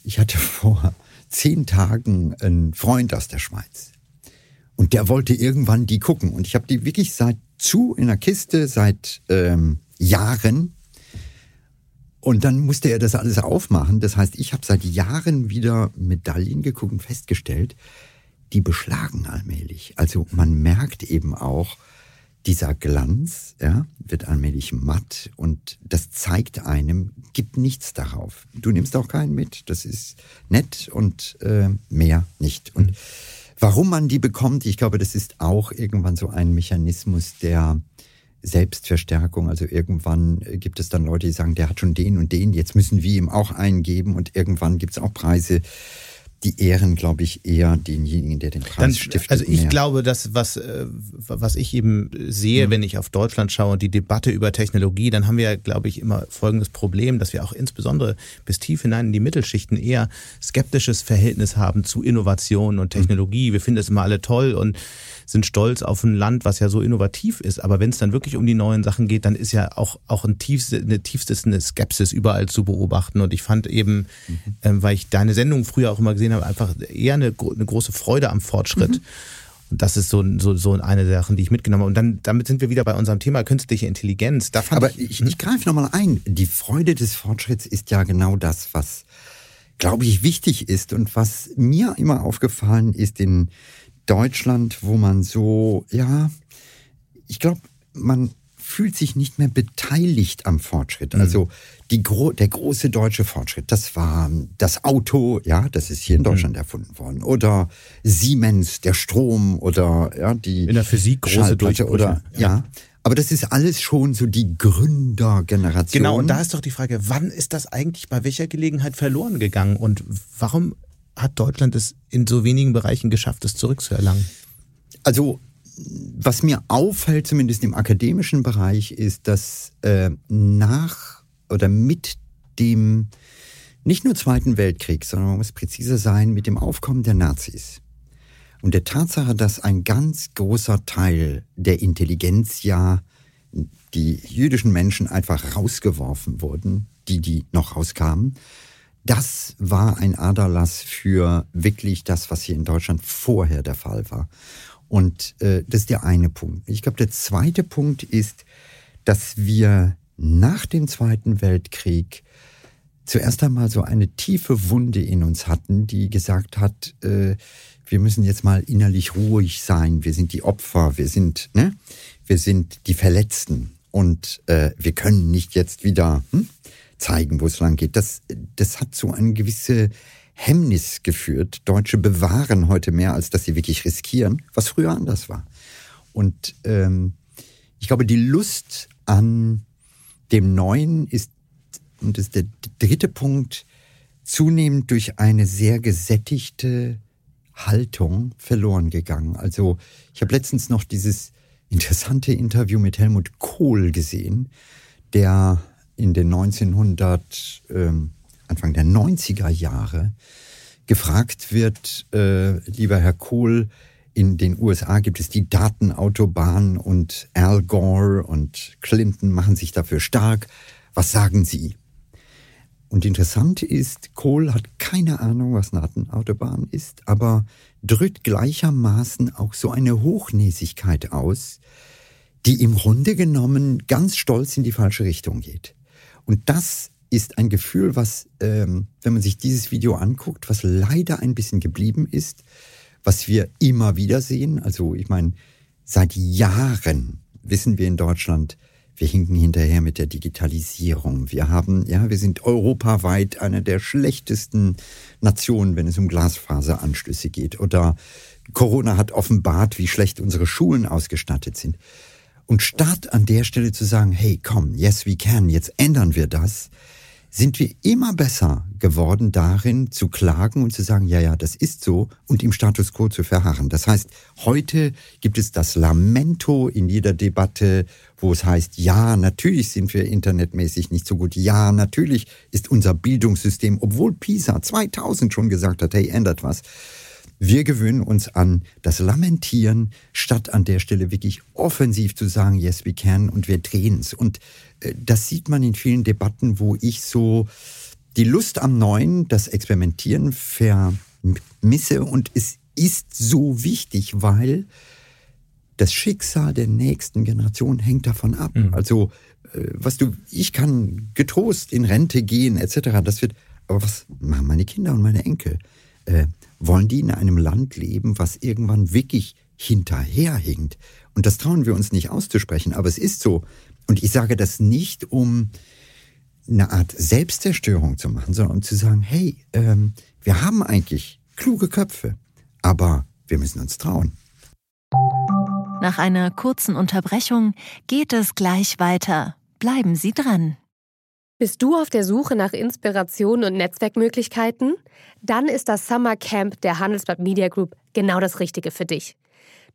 ich hatte vor zehn Tagen einen Freund aus der Schweiz. Und der wollte irgendwann die gucken. Und ich habe die wirklich seit zu in der Kiste seit ähm, Jahren. Und dann musste er das alles aufmachen. Das heißt, ich habe seit Jahren wieder Medaillen geguckt und festgestellt, die beschlagen allmählich. Also man merkt eben auch, dieser Glanz ja, wird allmählich matt und das zeigt einem, gibt nichts darauf. Du nimmst auch keinen mit, das ist nett und äh, mehr nicht. Und mhm. Warum man die bekommt, ich glaube, das ist auch irgendwann so ein Mechanismus der Selbstverstärkung. Also irgendwann gibt es dann Leute, die sagen, der hat schon den und den, jetzt müssen wir ihm auch eingeben und irgendwann gibt es auch Preise, die ehren, glaube ich, eher denjenigen, der den Preis Dann, stiftet. Also ich mehr. glaube, dass was, äh, was ich eben sehe, mhm. wenn ich auf Deutschland schaue und die Debatte über Technologie, dann haben wir ja, glaube ich, immer folgendes Problem, dass wir auch insbesondere bis tief hinein in die Mittelschichten eher skeptisches Verhältnis haben zu Innovation und Technologie. Mhm. Wir finden es immer alle toll und sind stolz auf ein Land, was ja so innovativ ist. Aber wenn es dann wirklich um die neuen Sachen geht, dann ist ja auch, auch ein tiefste, eine tiefste eine Skepsis überall zu beobachten. Und ich fand eben, mhm. ähm, weil ich deine Sendung früher auch immer gesehen habe, einfach eher eine, eine große Freude am Fortschritt. Mhm. Und das ist so, so, so eine der Sachen, die ich mitgenommen habe. Und dann, damit sind wir wieder bei unserem Thema künstliche Intelligenz. Aber ich, ich, ich greife nochmal ein. Die Freude des Fortschritts ist ja genau das, was, glaube ich, wichtig ist und was mir immer aufgefallen ist in Deutschland, wo man so, ja, ich glaube, man fühlt sich nicht mehr beteiligt am Fortschritt. Mhm. Also die gro der große deutsche Fortschritt, das war das Auto, ja, das ist hier in mhm. Deutschland mhm. erfunden worden. Oder Siemens, der Strom oder ja, die in der Physik große Durchbrüche. Oder ja. ja. Aber das ist alles schon so die Gründergeneration. Genau, und da ist doch die Frage, wann ist das eigentlich bei welcher Gelegenheit verloren gegangen und warum hat Deutschland es in so wenigen Bereichen geschafft, es zurückzuerlangen? Also was mir auffällt, zumindest im akademischen Bereich, ist, dass äh, nach oder mit dem nicht nur Zweiten Weltkrieg, sondern man muss präziser sein, mit dem Aufkommen der Nazis und der Tatsache, dass ein ganz großer Teil der Intelligenz ja die jüdischen Menschen einfach rausgeworfen wurden, die, die noch rauskamen, das war ein Aderlass für wirklich das, was hier in Deutschland vorher der Fall war. Und äh, das ist der eine Punkt. Ich glaube, der zweite Punkt ist, dass wir nach dem Zweiten Weltkrieg zuerst einmal so eine tiefe Wunde in uns hatten, die gesagt hat, äh, wir müssen jetzt mal innerlich ruhig sein. Wir sind die Opfer, wir sind, ne, wir sind die Verletzten und äh, wir können nicht jetzt wieder hm, zeigen, wo es lang geht. Das, das hat zu eine gewisse Hemmnis geführt. Deutsche bewahren heute mehr, als dass sie wirklich riskieren, was früher anders war. Und ähm, ich glaube, die Lust an dem Neuen ist, und das ist der dritte Punkt, zunehmend durch eine sehr gesättigte Haltung verloren gegangen. Also ich habe letztens noch dieses interessante Interview mit Helmut Kohl gesehen, der in den 1900, ähm, Anfang der 90er Jahre gefragt wird, äh, lieber Herr Kohl, in den USA gibt es die Datenautobahn und Al Gore und Clinton machen sich dafür stark. Was sagen Sie? Und interessant ist, Kohl hat keine Ahnung, was Datenautobahn ist, aber drückt gleichermaßen auch so eine Hochnäsigkeit aus, die im Grunde genommen ganz stolz in die falsche Richtung geht. Und das ist ein Gefühl, was, ähm, wenn man sich dieses Video anguckt, was leider ein bisschen geblieben ist, was wir immer wieder sehen. Also ich meine, seit Jahren wissen wir in Deutschland, wir hinken hinterher mit der Digitalisierung. Wir haben, ja, wir sind europaweit eine der schlechtesten Nationen, wenn es um Glasfaseranschlüsse geht. Oder Corona hat offenbart, wie schlecht unsere Schulen ausgestattet sind. Und statt an der Stelle zu sagen, hey, komm, yes we can, jetzt ändern wir das, sind wir immer besser geworden darin zu klagen und zu sagen, ja, ja, das ist so und im Status quo zu verharren. Das heißt, heute gibt es das Lamento in jeder Debatte, wo es heißt, ja, natürlich sind wir internetmäßig nicht so gut. Ja, natürlich ist unser Bildungssystem, obwohl PISA 2000 schon gesagt hat, hey, ändert was. Wir gewöhnen uns an das Lamentieren, statt an der Stelle wirklich offensiv zu sagen, yes, we can und wir drehen es. Und das sieht man in vielen Debatten, wo ich so die Lust am Neuen, das Experimentieren vermisse und es ist so wichtig, weil das Schicksal der nächsten Generation hängt davon ab. Mhm. Also äh, was du, ich kann getrost in Rente gehen etc. Das wird, aber was machen meine Kinder und meine Enkel? Äh, wollen die in einem Land leben, was irgendwann wirklich hinterherhinkt? Und das trauen wir uns nicht auszusprechen, aber es ist so. Und ich sage das nicht, um eine Art Selbstzerstörung zu machen, sondern um zu sagen, hey, ähm, wir haben eigentlich kluge Köpfe, aber wir müssen uns trauen. Nach einer kurzen Unterbrechung geht es gleich weiter. Bleiben Sie dran. Bist du auf der Suche nach Inspiration und Netzwerkmöglichkeiten? Dann ist das Summer Camp der Handelsblatt Media Group genau das Richtige für dich.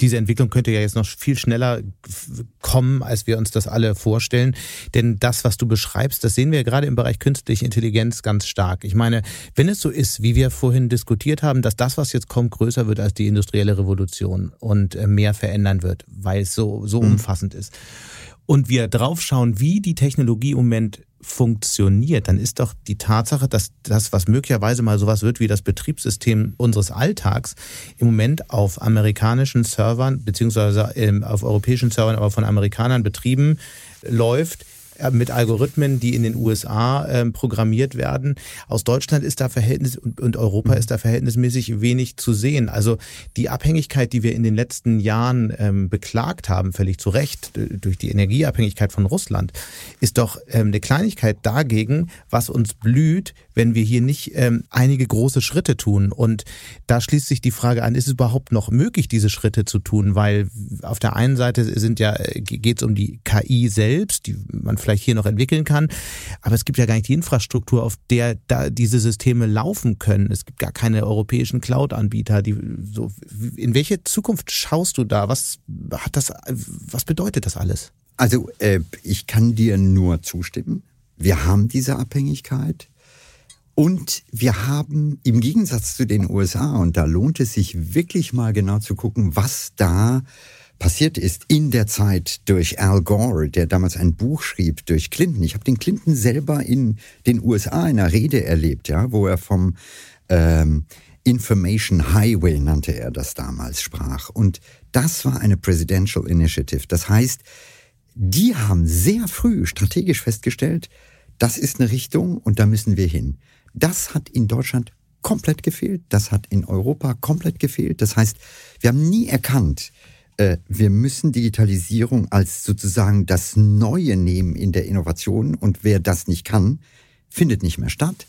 diese Entwicklung könnte ja jetzt noch viel schneller kommen, als wir uns das alle vorstellen. Denn das, was du beschreibst, das sehen wir gerade im Bereich künstliche Intelligenz ganz stark. Ich meine, wenn es so ist, wie wir vorhin diskutiert haben, dass das, was jetzt kommt, größer wird als die industrielle Revolution und äh, mehr verändern wird, weil es so, so mhm. umfassend ist und wir draufschauen, wie die Technologie im Moment funktioniert, dann ist doch die Tatsache, dass das, was möglicherweise mal sowas wird wie das Betriebssystem unseres Alltags, im Moment auf amerikanischen Servern beziehungsweise ähm, auf europäischen Servern, aber von Amerikanern betrieben läuft, mit Algorithmen, die in den USA äh, programmiert werden. Aus Deutschland ist da Verhältnis und, und Europa mhm. ist da verhältnismäßig wenig zu sehen. Also die Abhängigkeit, die wir in den letzten Jahren ähm, beklagt haben, völlig zu Recht, durch die Energieabhängigkeit von Russland, ist doch ähm, eine Kleinigkeit dagegen, was uns blüht, wenn wir hier nicht ähm, einige große Schritte tun. Und da schließt sich die Frage an, ist es überhaupt noch möglich, diese Schritte zu tun? Weil auf der einen Seite sind ja, äh, geht es um die KI selbst, die man vielleicht hier noch entwickeln kann. Aber es gibt ja gar nicht die Infrastruktur, auf der da diese Systeme laufen können. Es gibt gar keine europäischen Cloud-Anbieter, die so. In welche Zukunft schaust du da? Was hat das? Was bedeutet das alles? Also äh, ich kann dir nur zustimmen. Wir haben diese Abhängigkeit. Und wir haben im Gegensatz zu den USA, und da lohnt es sich wirklich mal genau zu gucken, was da passiert ist in der Zeit durch Al Gore, der damals ein Buch schrieb, durch Clinton. Ich habe den Clinton selber in den USA in einer Rede erlebt, ja, wo er vom ähm, Information Highway nannte er das damals sprach. Und das war eine Presidential Initiative. Das heißt, die haben sehr früh strategisch festgestellt, das ist eine Richtung und da müssen wir hin. Das hat in Deutschland komplett gefehlt, das hat in Europa komplett gefehlt. Das heißt, wir haben nie erkannt, äh, wir müssen Digitalisierung als sozusagen das Neue nehmen in der Innovation und wer das nicht kann, findet nicht mehr statt.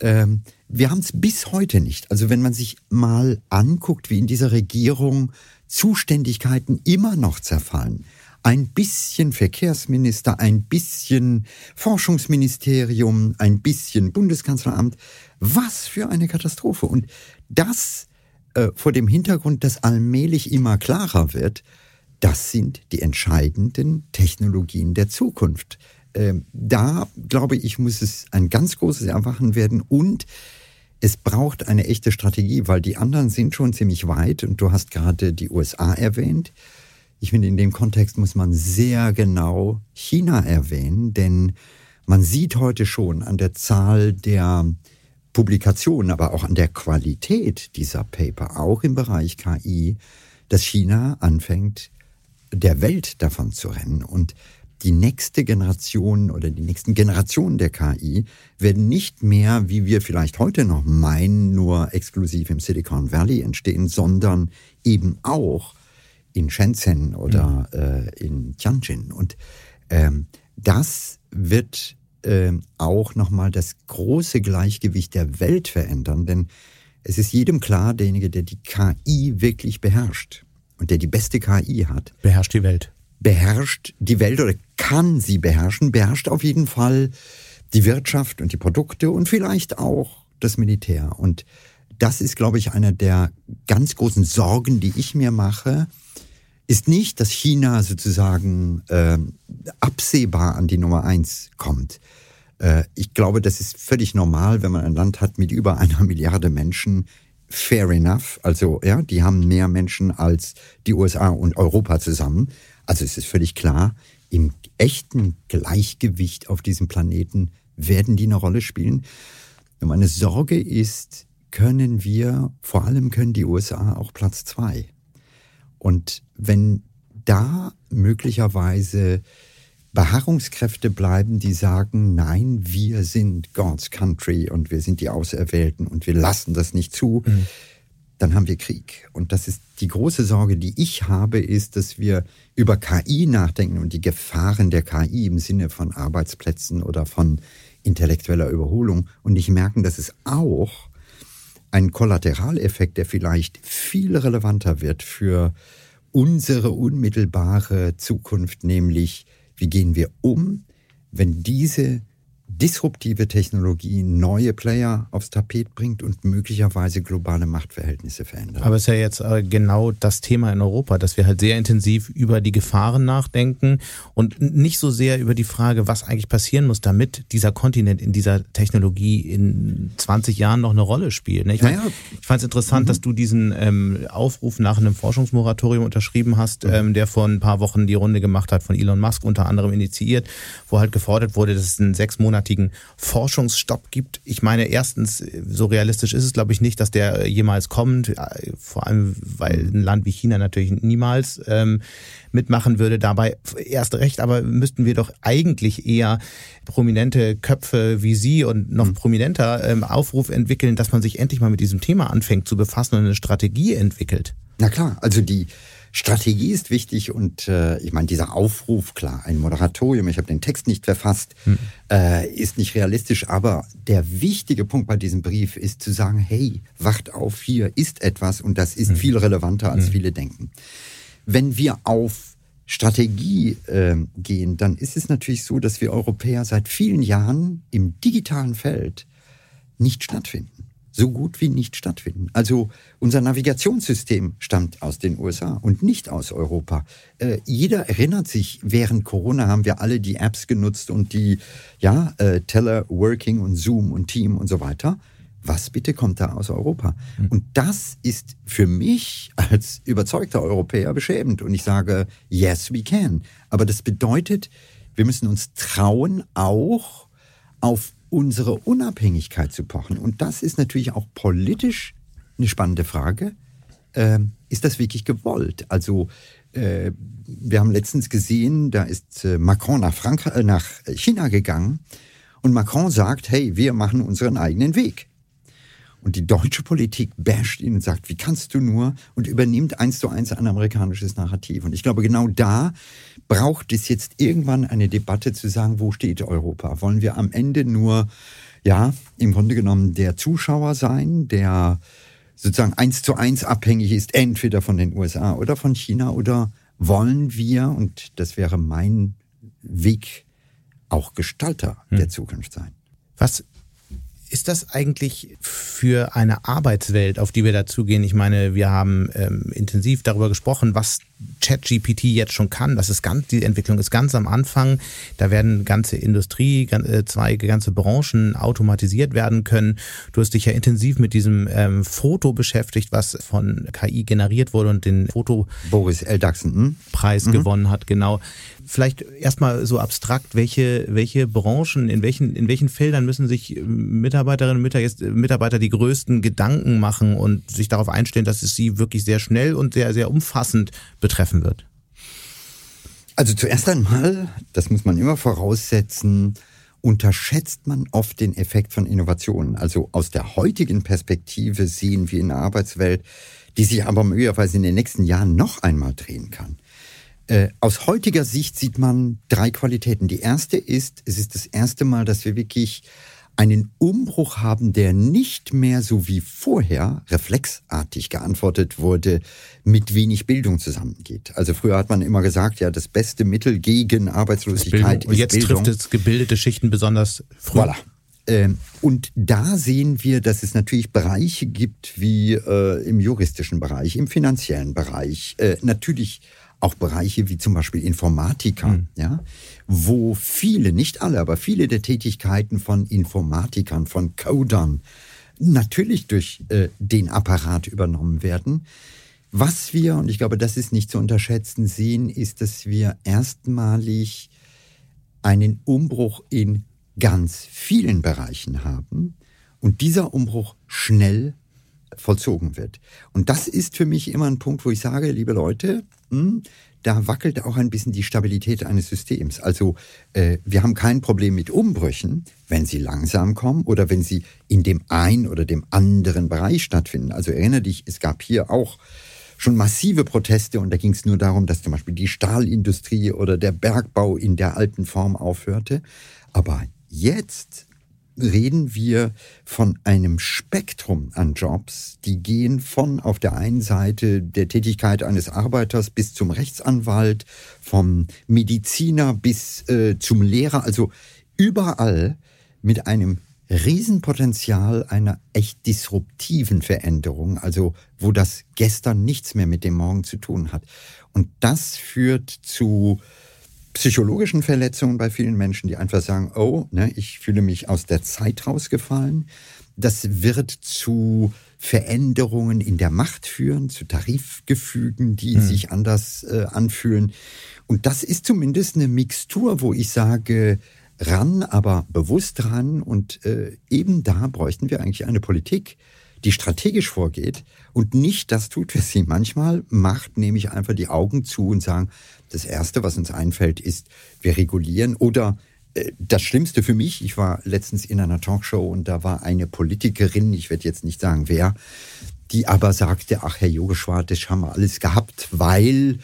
Ähm, wir haben es bis heute nicht. Also wenn man sich mal anguckt, wie in dieser Regierung Zuständigkeiten immer noch zerfallen. Ein bisschen Verkehrsminister, ein bisschen Forschungsministerium, ein bisschen Bundeskanzleramt. Was für eine Katastrophe. Und das äh, vor dem Hintergrund, dass allmählich immer klarer wird, das sind die entscheidenden Technologien der Zukunft. Ähm, da, glaube ich, muss es ein ganz großes Erwachen werden und es braucht eine echte Strategie, weil die anderen sind schon ziemlich weit und du hast gerade die USA erwähnt. Ich finde, in dem Kontext muss man sehr genau China erwähnen, denn man sieht heute schon an der Zahl der Publikationen, aber auch an der Qualität dieser Paper, auch im Bereich KI, dass China anfängt, der Welt davon zu rennen. Und die nächste Generation oder die nächsten Generationen der KI werden nicht mehr, wie wir vielleicht heute noch meinen, nur exklusiv im Silicon Valley entstehen, sondern eben auch in Shenzhen oder mhm. äh, in Tianjin. Und ähm, das wird ähm, auch nochmal das große Gleichgewicht der Welt verändern, denn es ist jedem klar, derjenige, der die KI wirklich beherrscht und der die beste KI hat, beherrscht die Welt beherrscht die Welt oder kann sie beherrschen, beherrscht auf jeden Fall die Wirtschaft und die Produkte und vielleicht auch das Militär. Und das ist, glaube ich, eine der ganz großen Sorgen, die ich mir mache, ist nicht, dass China sozusagen äh, absehbar an die Nummer eins kommt. Äh, ich glaube, das ist völlig normal, wenn man ein Land hat mit über einer Milliarde Menschen. Fair enough. Also, ja, die haben mehr Menschen als die USA und Europa zusammen. Also es ist völlig klar, im echten Gleichgewicht auf diesem Planeten werden die eine Rolle spielen. Und meine Sorge ist, können wir, vor allem können die USA auch Platz zwei. Und wenn da möglicherweise Beharrungskräfte bleiben, die sagen, nein, wir sind God's Country und wir sind die Auserwählten und wir lassen das nicht zu, mhm dann haben wir Krieg. Und das ist die große Sorge, die ich habe, ist, dass wir über KI nachdenken und die Gefahren der KI im Sinne von Arbeitsplätzen oder von intellektueller Überholung und nicht merken, dass es auch ein Kollateraleffekt, der vielleicht viel relevanter wird für unsere unmittelbare Zukunft, nämlich wie gehen wir um, wenn diese disruptive Technologie neue Player aufs Tapet bringt und möglicherweise globale Machtverhältnisse verändert. Aber es ist ja jetzt äh, genau das Thema in Europa, dass wir halt sehr intensiv über die Gefahren nachdenken und nicht so sehr über die Frage, was eigentlich passieren muss, damit dieser Kontinent in dieser Technologie in 20 Jahren noch eine Rolle spielt. Ne? Ich, naja. ich fand es interessant, mhm. dass du diesen ähm, Aufruf nach einem Forschungsmoratorium unterschrieben hast, mhm. ähm, der vor ein paar Wochen die Runde gemacht hat, von Elon Musk unter anderem initiiert, wo halt gefordert wurde, dass es einen sechsmonatigen derartigen Forschungsstopp gibt. Ich meine, erstens, so realistisch ist es, glaube ich, nicht, dass der jemals kommt, vor allem weil ein Land wie China natürlich niemals ähm, mitmachen würde. Dabei erst recht, aber müssten wir doch eigentlich eher prominente Köpfe wie Sie und noch mhm. prominenter ähm, Aufruf entwickeln, dass man sich endlich mal mit diesem Thema anfängt zu befassen und eine Strategie entwickelt. Na klar, also die Strategie ist wichtig und äh, ich meine, dieser Aufruf, klar, ein Moderatorium, ich habe den Text nicht verfasst, hm. äh, ist nicht realistisch, aber der wichtige Punkt bei diesem Brief ist zu sagen, hey, wacht auf, hier ist etwas und das ist hm. viel relevanter, als hm. viele denken. Wenn wir auf Strategie äh, gehen, dann ist es natürlich so, dass wir Europäer seit vielen Jahren im digitalen Feld nicht stattfinden so gut wie nicht stattfinden. Also unser Navigationssystem stammt aus den USA und nicht aus Europa. Äh, jeder erinnert sich, während Corona haben wir alle die Apps genutzt und die, ja, äh, Teleworking und Zoom und Team und so weiter. Was bitte kommt da aus Europa? Mhm. Und das ist für mich als überzeugter Europäer beschämend. Und ich sage, yes, we can. Aber das bedeutet, wir müssen uns trauen, auch auf unsere Unabhängigkeit zu pochen. Und das ist natürlich auch politisch eine spannende Frage. Ähm, ist das wirklich gewollt? Also äh, wir haben letztens gesehen, da ist äh, Macron nach, Frankreich, äh, nach China gegangen und Macron sagt, hey, wir machen unseren eigenen Weg. Und die deutsche Politik basht ihn und sagt, wie kannst du nur und übernimmt eins zu eins ein amerikanisches Narrativ. Und ich glaube, genau da braucht es jetzt irgendwann eine Debatte zu sagen, wo steht Europa? Wollen wir am Ende nur, ja, im Grunde genommen der Zuschauer sein, der sozusagen eins zu eins abhängig ist, entweder von den USA oder von China oder wollen wir, und das wäre mein Weg, auch Gestalter hm. der Zukunft sein. Was ist das eigentlich für eine Arbeitswelt, auf die wir dazugehen? Ich meine, wir haben ähm, intensiv darüber gesprochen, was ChatGPT jetzt schon kann. Das ist ganz, die Entwicklung ist ganz am Anfang. Da werden ganze Industriezweige, äh, ganze Branchen automatisiert werden können. Du hast dich ja intensiv mit diesem ähm, Foto beschäftigt, was von KI generiert wurde und den Foto Boris L. Daxen, hm? Preis mhm. gewonnen hat. Genau vielleicht erstmal so abstrakt, welche, welche Branchen, in welchen, in welchen Feldern müssen sich Mitarbeiterinnen und Mitarbeiter die größten Gedanken machen und sich darauf einstellen, dass es sie wirklich sehr schnell und sehr, sehr umfassend betreffen wird? Also zuerst einmal, das muss man immer voraussetzen, unterschätzt man oft den Effekt von Innovationen. Also aus der heutigen Perspektive sehen wir in der Arbeitswelt, die sich aber möglicherweise in den nächsten Jahren noch einmal drehen kann. Äh, aus heutiger Sicht sieht man drei Qualitäten. Die erste ist, es ist das erste Mal, dass wir wirklich einen Umbruch haben, der nicht mehr so wie vorher reflexartig geantwortet wurde, mit wenig Bildung zusammengeht. Also früher hat man immer gesagt, ja, das beste Mittel gegen Arbeitslosigkeit ist Und jetzt Bildung. trifft es gebildete Schichten besonders früh. Voilà. Ähm, und da sehen wir, dass es natürlich Bereiche gibt, wie äh, im juristischen Bereich, im finanziellen Bereich, äh, natürlich auch Bereiche wie zum Beispiel Informatiker, mhm. ja, wo viele, nicht alle, aber viele der Tätigkeiten von Informatikern, von Codern natürlich durch äh, den Apparat übernommen werden. Was wir, und ich glaube, das ist nicht zu unterschätzen, sehen, ist, dass wir erstmalig einen Umbruch in ganz vielen Bereichen haben und dieser Umbruch schnell vollzogen wird. Und das ist für mich immer ein Punkt, wo ich sage, liebe Leute, hm, da wackelt auch ein bisschen die Stabilität eines Systems. Also äh, wir haben kein Problem mit Umbrüchen, wenn sie langsam kommen oder wenn sie in dem einen oder dem anderen Bereich stattfinden. Also erinnere dich, es gab hier auch schon massive Proteste und da ging es nur darum, dass zum Beispiel die Stahlindustrie oder der Bergbau in der alten Form aufhörte. Aber jetzt reden wir von einem Spektrum an Jobs, die gehen von auf der einen Seite der Tätigkeit eines Arbeiters bis zum Rechtsanwalt, vom Mediziner bis äh, zum Lehrer, also überall mit einem Riesenpotenzial einer echt disruptiven Veränderung, also wo das gestern nichts mehr mit dem Morgen zu tun hat. Und das führt zu psychologischen Verletzungen bei vielen Menschen, die einfach sagen, oh, ne, ich fühle mich aus der Zeit rausgefallen. Das wird zu Veränderungen in der Macht führen, zu Tarifgefügen, die hm. sich anders äh, anfühlen. Und das ist zumindest eine Mixtur, wo ich sage, ran, aber bewusst ran. Und äh, eben da bräuchten wir eigentlich eine Politik, die strategisch vorgeht und nicht das tut, was sie manchmal macht, nämlich einfach die Augen zu und sagen, das Erste, was uns einfällt, ist, wir regulieren oder äh, das Schlimmste für mich, ich war letztens in einer Talkshow und da war eine Politikerin, ich werde jetzt nicht sagen wer, die aber sagte, ach Herr Yogeshwar, das haben wir alles gehabt, weil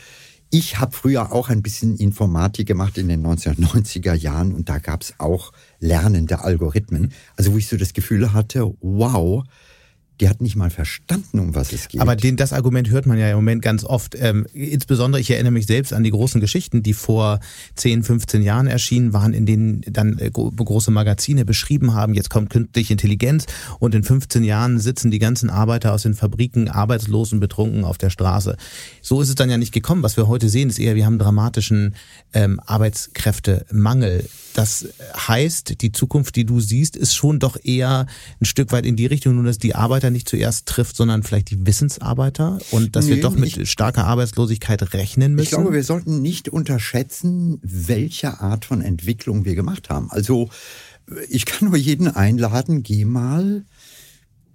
ich habe früher auch ein bisschen Informatik gemacht in den 1990er Jahren und da gab es auch lernende Algorithmen. Also wo ich so das Gefühl hatte, wow, die hat nicht mal verstanden, um was es geht. Aber den, das Argument hört man ja im Moment ganz oft. Ähm, insbesondere, ich erinnere mich selbst an die großen Geschichten, die vor 10, 15 Jahren erschienen waren, in denen dann äh, große Magazine beschrieben haben, jetzt kommt künstliche Intelligenz und in 15 Jahren sitzen die ganzen Arbeiter aus den Fabriken arbeitslos und betrunken auf der Straße. So ist es dann ja nicht gekommen. Was wir heute sehen, ist eher, wir haben dramatischen ähm, Arbeitskräftemangel. Das heißt, die Zukunft, die du siehst, ist schon doch eher ein Stück weit in die Richtung, nur dass die Arbeiter nicht zuerst trifft, sondern vielleicht die Wissensarbeiter und dass nee, wir doch mit ich, starker Arbeitslosigkeit rechnen müssen. Ich glaube, wir sollten nicht unterschätzen, welche Art von Entwicklung wir gemacht haben. Also ich kann nur jeden einladen, geh mal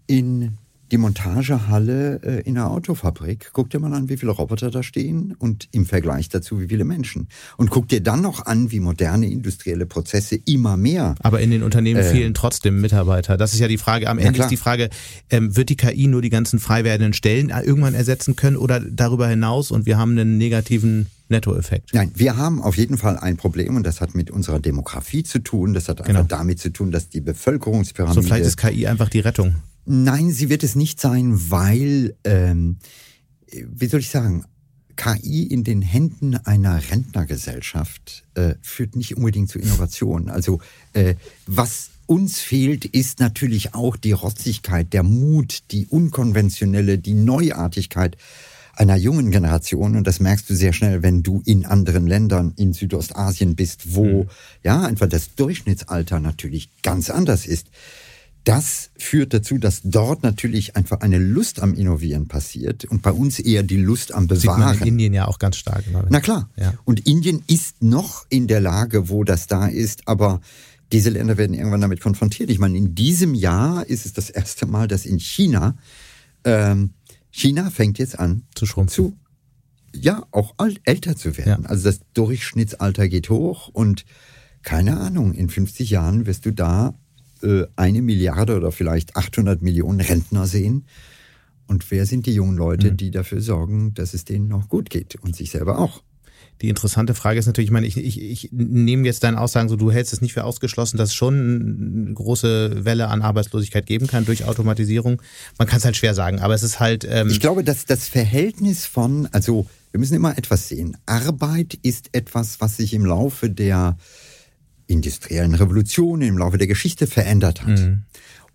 in die Montagehalle äh, in einer Autofabrik. Guck dir mal an, wie viele Roboter da stehen und im Vergleich dazu, wie viele Menschen. Und guck dir dann noch an, wie moderne industrielle Prozesse immer mehr. Aber in den Unternehmen äh, fehlen trotzdem Mitarbeiter. Das ist ja die Frage. Am Ende ist die Frage, ähm, wird die KI nur die ganzen frei werdenden Stellen äh, irgendwann ersetzen können oder darüber hinaus und wir haben einen negativen Nettoeffekt. Nein, wir haben auf jeden Fall ein Problem und das hat mit unserer Demografie zu tun. Das hat einfach genau. damit zu tun, dass die Bevölkerungspyramide. So vielleicht ist KI einfach die Rettung. Nein, sie wird es nicht sein, weil, ähm, wie soll ich sagen, KI in den Händen einer Rentnergesellschaft äh, führt nicht unbedingt zu Innovation. Also äh, was uns fehlt, ist natürlich auch die Rotzigkeit, der Mut, die unkonventionelle, die Neuartigkeit einer jungen Generation. Und das merkst du sehr schnell, wenn du in anderen Ländern in Südostasien bist, wo mhm. ja einfach das Durchschnittsalter natürlich ganz anders ist. Das führt dazu, dass dort natürlich einfach eine Lust am Innovieren passiert und bei uns eher die Lust am Bewahren. Sieht man in Indien ja auch ganz stark. Na klar. Ja. Und Indien ist noch in der Lage, wo das da ist, aber diese Länder werden irgendwann damit konfrontiert. Ich meine, in diesem Jahr ist es das erste Mal, dass in China, ähm, China fängt jetzt an zu schrumpfen. Zu, ja, auch alt, älter zu werden. Ja. Also das Durchschnittsalter geht hoch und keine Ahnung, in 50 Jahren wirst du da äh, eine Milliarde oder vielleicht 800 Millionen Rentner sehen. Und wer sind die jungen Leute, mhm. die dafür sorgen, dass es denen noch gut geht und sich selber auch? Die interessante Frage ist natürlich, ich meine, ich, ich, ich nehme jetzt deine Aussagen so, du hältst es nicht für ausgeschlossen, dass es schon eine große Welle an Arbeitslosigkeit geben kann durch Automatisierung. Man kann es halt schwer sagen, aber es ist halt. Ähm ich glaube, dass das Verhältnis von, also wir müssen immer etwas sehen. Arbeit ist etwas, was sich im Laufe der industriellen Revolution im Laufe der Geschichte verändert hat. Mhm.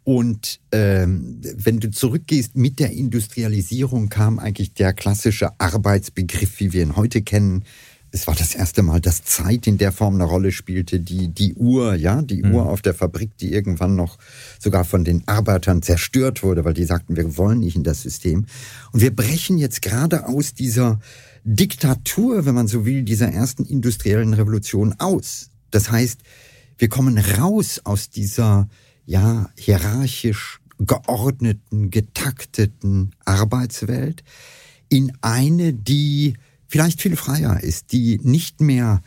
Und ähm, wenn du zurückgehst mit der Industrialisierung, kam eigentlich der klassische Arbeitsbegriff, wie wir ihn heute kennen. Es war das erste Mal, dass Zeit in der Form eine Rolle spielte, die, die Uhr, ja, die mhm. Uhr auf der Fabrik, die irgendwann noch sogar von den Arbeitern zerstört wurde, weil die sagten, wir wollen nicht in das System. Und wir brechen jetzt gerade aus dieser Diktatur, wenn man so will, dieser ersten industriellen Revolution aus. Das heißt, wir kommen raus aus dieser, ja, hierarchisch geordneten, getakteten Arbeitswelt in eine, die vielleicht viel freier ist, die nicht mehr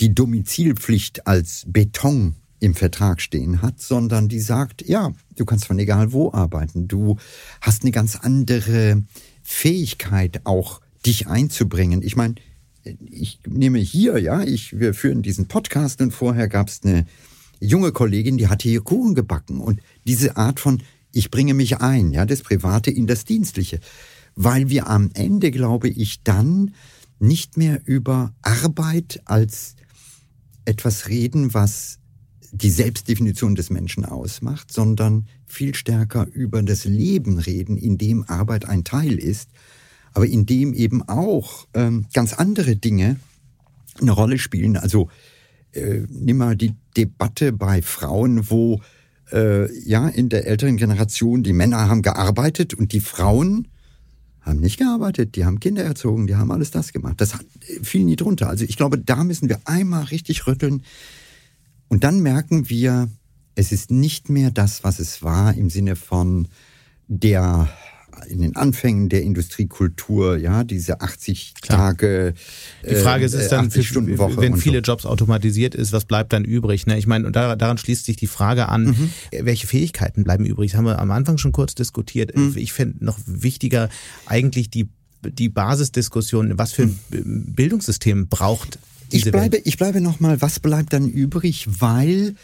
die Domizilpflicht als Beton im Vertrag stehen hat, sondern die sagt, ja, du kannst von egal wo arbeiten, du hast eine ganz andere Fähigkeit auch dich einzubringen. Ich meine, ich nehme hier, ja, ich, wir führen diesen Podcast und vorher gab es eine junge Kollegin, die hatte hier Kuchen gebacken. Und diese Art von, ich bringe mich ein, ja, das Private in das Dienstliche, weil wir am Ende, glaube ich, dann nicht mehr über Arbeit als etwas reden, was die Selbstdefinition des Menschen ausmacht, sondern viel stärker über das Leben reden, in dem Arbeit ein Teil ist aber in dem eben auch ähm, ganz andere Dinge eine Rolle spielen. Also äh, nimm mal die Debatte bei Frauen, wo äh, ja in der älteren Generation die Männer haben gearbeitet und die Frauen haben nicht gearbeitet, die haben Kinder erzogen, die haben alles das gemacht. Das fiel nie drunter. Also ich glaube, da müssen wir einmal richtig rütteln und dann merken wir, es ist nicht mehr das, was es war im Sinne von der in den Anfängen der Industriekultur, ja, diese 80 Klar. Tage. Die Frage ist, ist dann, für, wenn viele so. Jobs automatisiert ist, was bleibt dann übrig? Ne? Ich meine, und daran schließt sich die Frage an, mhm. welche Fähigkeiten bleiben übrig? Das haben wir am Anfang schon kurz diskutiert. Mhm. Ich fände noch wichtiger eigentlich die, die Basisdiskussion, was für ein mhm. Bildungssystem braucht diese ich bleibe, Welt? Ich bleibe nochmal, was bleibt dann übrig? Weil,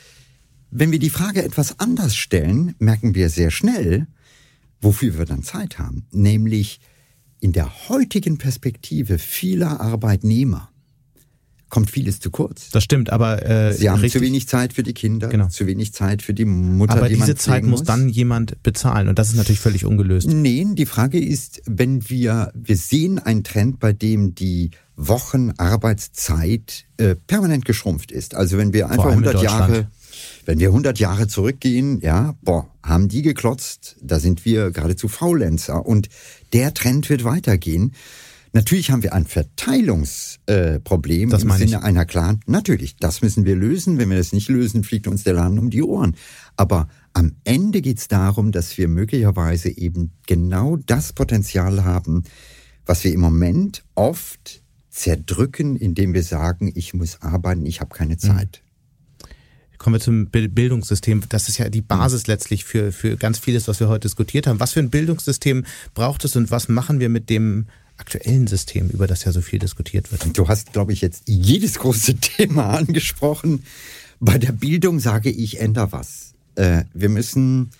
wenn wir die Frage etwas anders stellen, merken wir sehr schnell, wofür wir dann Zeit haben, nämlich in der heutigen Perspektive vieler Arbeitnehmer kommt vieles zu kurz. Das stimmt, aber äh, sie haben richtig. zu wenig Zeit für die Kinder, genau. zu wenig Zeit für die Mutter. Aber die diese Zeit muss dann jemand bezahlen und das ist natürlich völlig ungelöst. Nee, die Frage ist, wenn wir wir sehen einen Trend, bei dem die Wochenarbeitszeit äh, permanent geschrumpft ist. Also wenn wir einfach 100 Jahre wenn wir 100 Jahre zurückgehen, ja, boah, haben die geklotzt, da sind wir geradezu Faulenzer und der Trend wird weitergehen. Natürlich haben wir ein Verteilungsproblem äh, im Sinne ich. einer klaren. Natürlich, das müssen wir lösen. Wenn wir das nicht lösen, fliegt uns der Laden um die Ohren. Aber am Ende geht es darum, dass wir möglicherweise eben genau das Potenzial haben, was wir im Moment oft zerdrücken, indem wir sagen, ich muss arbeiten, ich habe keine hm. Zeit. Kommen wir zum Bildungssystem. Das ist ja die Basis letztlich für, für ganz vieles, was wir heute diskutiert haben. Was für ein Bildungssystem braucht es und was machen wir mit dem aktuellen System, über das ja so viel diskutiert wird? Du hast, glaube ich, jetzt jedes große Thema angesprochen. Bei der Bildung sage ich, änder was. Äh, wir müssen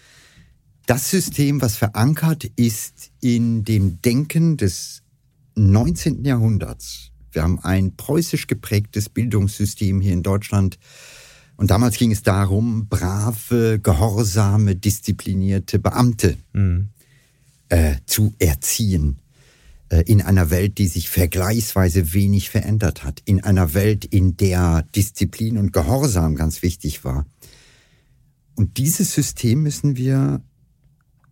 das System, was verankert ist in dem Denken des 19. Jahrhunderts. Wir haben ein preußisch geprägtes Bildungssystem hier in Deutschland. Und damals ging es darum, brave, gehorsame, disziplinierte Beamte mhm. äh, zu erziehen äh, in einer Welt, die sich vergleichsweise wenig verändert hat, in einer Welt, in der Disziplin und Gehorsam ganz wichtig war. Und dieses System müssen wir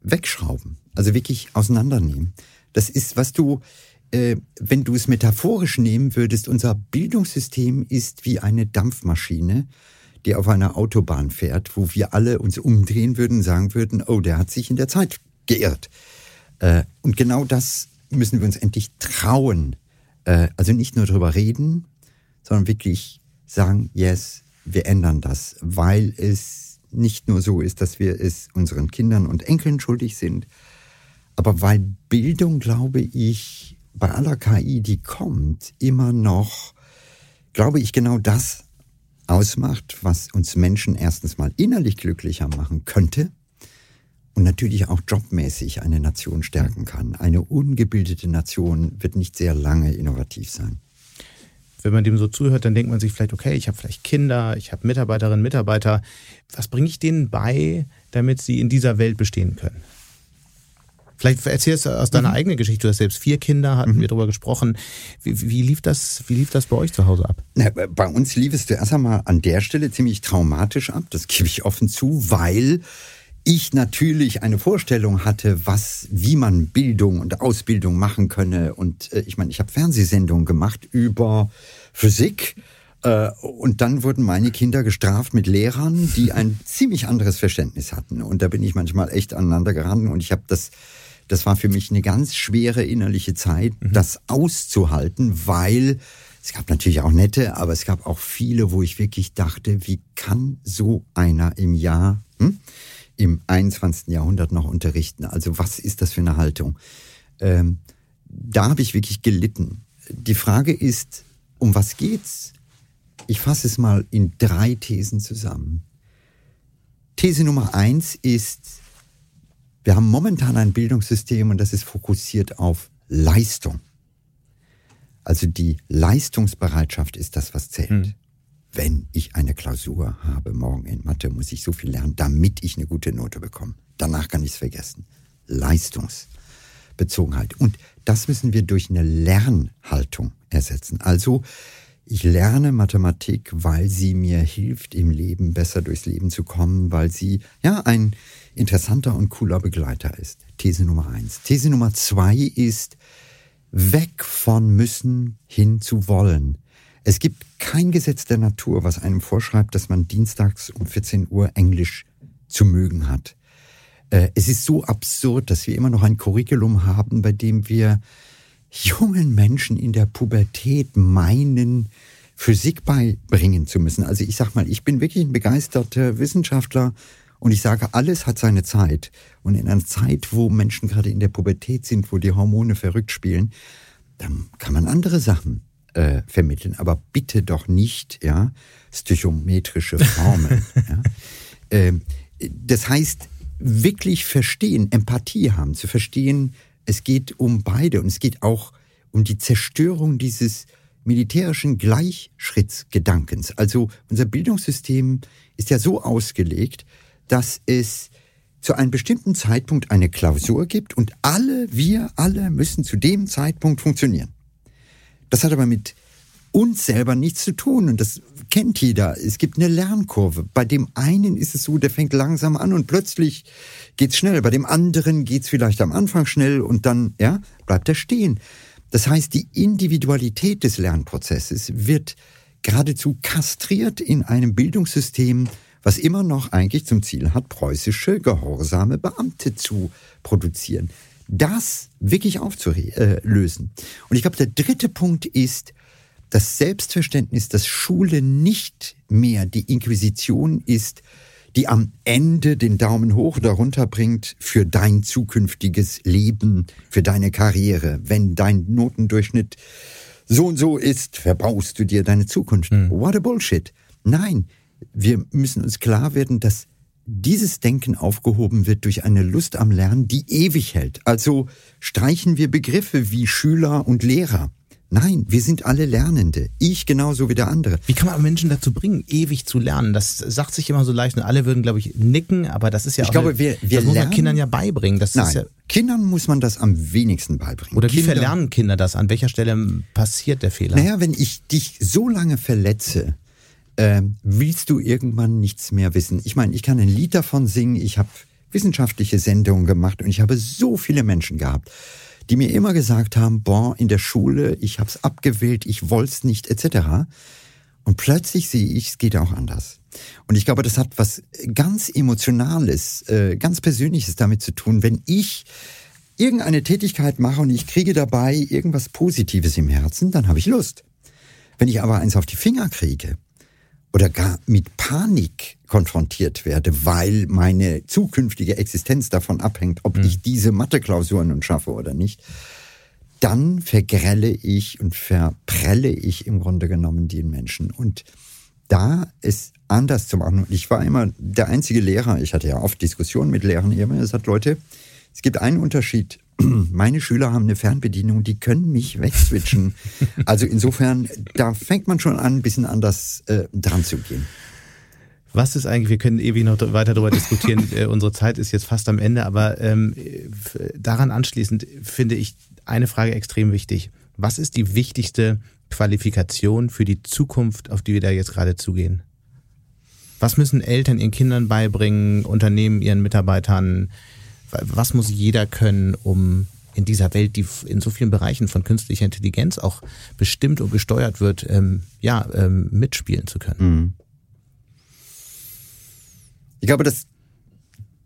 wegschrauben, also wirklich auseinandernehmen. Das ist, was du, äh, wenn du es metaphorisch nehmen würdest, unser Bildungssystem ist wie eine Dampfmaschine, die auf einer Autobahn fährt, wo wir alle uns umdrehen würden sagen würden, oh, der hat sich in der Zeit geirrt. Äh, und genau das müssen wir uns endlich trauen. Äh, also nicht nur darüber reden, sondern wirklich sagen, yes, wir ändern das, weil es nicht nur so ist, dass wir es unseren Kindern und Enkeln schuldig sind, aber weil Bildung, glaube ich, bei aller KI, die kommt, immer noch, glaube ich, genau das ausmacht, was uns Menschen erstens mal innerlich glücklicher machen könnte und natürlich auch jobmäßig eine Nation stärken kann. Eine ungebildete Nation wird nicht sehr lange innovativ sein. Wenn man dem so zuhört, dann denkt man sich vielleicht, okay, ich habe vielleicht Kinder, ich habe Mitarbeiterinnen, Mitarbeiter. Was bringe ich denen bei, damit sie in dieser Welt bestehen können? Vielleicht erzählst du aus deiner mhm. eigenen Geschichte. Du hast selbst vier Kinder, hatten mhm. wir darüber gesprochen. Wie, wie, lief das, wie lief das bei euch zu Hause ab? Na, bei uns lief es zuerst einmal an der Stelle ziemlich traumatisch ab. Das gebe ich offen zu, weil ich natürlich eine Vorstellung hatte, was, wie man Bildung und Ausbildung machen könne. Und äh, ich meine, ich habe Fernsehsendungen gemacht über Physik. Äh, und dann wurden meine Kinder gestraft mit Lehrern, die ein ziemlich anderes Verständnis hatten. Und da bin ich manchmal echt aneinander geraten. Und ich habe das das war für mich eine ganz schwere innerliche Zeit, mhm. das auszuhalten, weil es gab natürlich auch nette, aber es gab auch viele, wo ich wirklich dachte, wie kann so einer im Jahr, hm, im 21. Jahrhundert noch unterrichten? Also was ist das für eine Haltung? Ähm, da habe ich wirklich gelitten. Die Frage ist, um was geht's? Ich fasse es mal in drei Thesen zusammen. These Nummer eins ist, wir haben momentan ein Bildungssystem und das ist fokussiert auf Leistung. Also die Leistungsbereitschaft ist das, was zählt. Hm. Wenn ich eine Klausur habe morgen in Mathe, muss ich so viel lernen, damit ich eine gute Note bekomme. Danach kann ich es vergessen. Leistungsbezogenheit. Und das müssen wir durch eine Lernhaltung ersetzen. Also ich lerne Mathematik, weil sie mir hilft, im Leben besser durchs Leben zu kommen, weil sie ja ein interessanter und cooler Begleiter ist. These Nummer eins. These Nummer zwei ist weg von müssen hin zu wollen. Es gibt kein Gesetz der Natur, was einem vorschreibt, dass man dienstags um 14 Uhr Englisch zu mögen hat. Äh, es ist so absurd, dass wir immer noch ein Curriculum haben, bei dem wir jungen Menschen in der Pubertät meinen, Physik beibringen zu müssen. Also ich sag mal, ich bin wirklich ein begeisterter Wissenschaftler und ich sage, alles hat seine Zeit. Und in einer Zeit, wo Menschen gerade in der Pubertät sind, wo die Hormone verrückt spielen, dann kann man andere Sachen äh, vermitteln. Aber bitte doch nicht, ja, stöchometrische Formeln. ja. Ähm, das heißt, wirklich verstehen, Empathie haben, zu verstehen, es geht um beide und es geht auch um die Zerstörung dieses militärischen Gleichschrittsgedankens. Also unser Bildungssystem ist ja so ausgelegt, dass es zu einem bestimmten Zeitpunkt eine Klausur gibt und alle, wir alle müssen zu dem Zeitpunkt funktionieren. Das hat aber mit uns selber nichts zu tun und das kennt jeder. Es gibt eine Lernkurve. Bei dem einen ist es so, der fängt langsam an und plötzlich geht's schnell. Bei dem anderen geht's vielleicht am Anfang schnell und dann, ja, bleibt er stehen. Das heißt, die Individualität des Lernprozesses wird geradezu kastriert in einem Bildungssystem, was immer noch eigentlich zum Ziel hat, preußische, gehorsame Beamte zu produzieren. Das wirklich aufzulösen. Und ich glaube, der dritte Punkt ist, das Selbstverständnis, dass Schule nicht mehr die Inquisition ist, die am Ende den Daumen hoch oder runter bringt für dein zukünftiges Leben, für deine Karriere. Wenn dein Notendurchschnitt so und so ist, verbaust du dir deine Zukunft. Hm. What a Bullshit. Nein, wir müssen uns klar werden, dass dieses Denken aufgehoben wird durch eine Lust am Lernen, die ewig hält. Also streichen wir Begriffe wie Schüler und Lehrer. Nein, wir sind alle Lernende. Ich genauso wie der andere. Wie kann man Menschen dazu bringen, ewig zu lernen? Das sagt sich immer so leicht und alle würden, glaube ich, nicken, aber das ist ja ich auch glaube, eine, wir, wir das muss man Kindern ja beibringen. Das Nein, ja, Kindern muss man das am wenigsten beibringen. oder wie Kinder, verlernen Kinder das? An welcher Stelle passiert der Fehler? Naja, wenn ich dich so lange verletze, ähm, willst du irgendwann nichts mehr wissen. Ich meine, ich kann ein Lied davon singen, ich habe wissenschaftliche Sendungen gemacht und ich habe so viele Menschen gehabt, die mir immer gesagt haben, boah, in der Schule, ich habe es abgewählt, ich wollte es nicht, etc. Und plötzlich sehe ich, es geht auch anders. Und ich glaube, das hat was ganz Emotionales, äh, ganz Persönliches damit zu tun, wenn ich irgendeine Tätigkeit mache und ich kriege dabei irgendwas Positives im Herzen, dann habe ich Lust. Wenn ich aber eins auf die Finger kriege oder gar mit Panik konfrontiert werde, weil meine zukünftige Existenz davon abhängt, ob ich diese Mathe-Klausuren nun schaffe oder nicht, dann vergrelle ich und verprelle ich im Grunde genommen den Menschen. Und da ist anders zu machen. Und ich war immer der einzige Lehrer, ich hatte ja oft Diskussionen mit Lehrern, immer gesagt, Leute, es gibt einen Unterschied. Meine Schüler haben eine Fernbedienung, die können mich wegswitchen. Also insofern, da fängt man schon an, ein bisschen anders äh, dran zu gehen. Was ist eigentlich, wir können ewig noch weiter darüber diskutieren, äh, unsere Zeit ist jetzt fast am Ende, aber ähm, daran anschließend finde ich eine Frage extrem wichtig. Was ist die wichtigste Qualifikation für die Zukunft, auf die wir da jetzt gerade zugehen? Was müssen Eltern ihren Kindern beibringen, Unternehmen ihren Mitarbeitern? Was muss jeder können, um in dieser Welt, die in so vielen Bereichen von künstlicher Intelligenz auch bestimmt und gesteuert wird, ähm, ja, ähm, mitspielen zu können? Ich glaube, das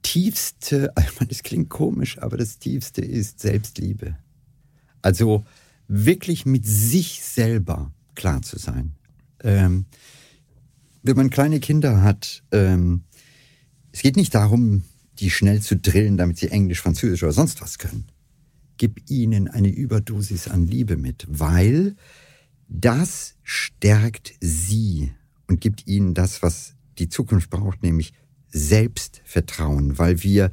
tiefste, meine, das klingt komisch, aber das tiefste ist Selbstliebe. Also wirklich mit sich selber klar zu sein. Ähm, wenn man kleine Kinder hat, ähm, es geht nicht darum, die schnell zu drillen, damit sie Englisch, Französisch oder sonst was können. Gib ihnen eine Überdosis an Liebe mit, weil das stärkt sie und gibt ihnen das, was die Zukunft braucht, nämlich Selbstvertrauen, weil wir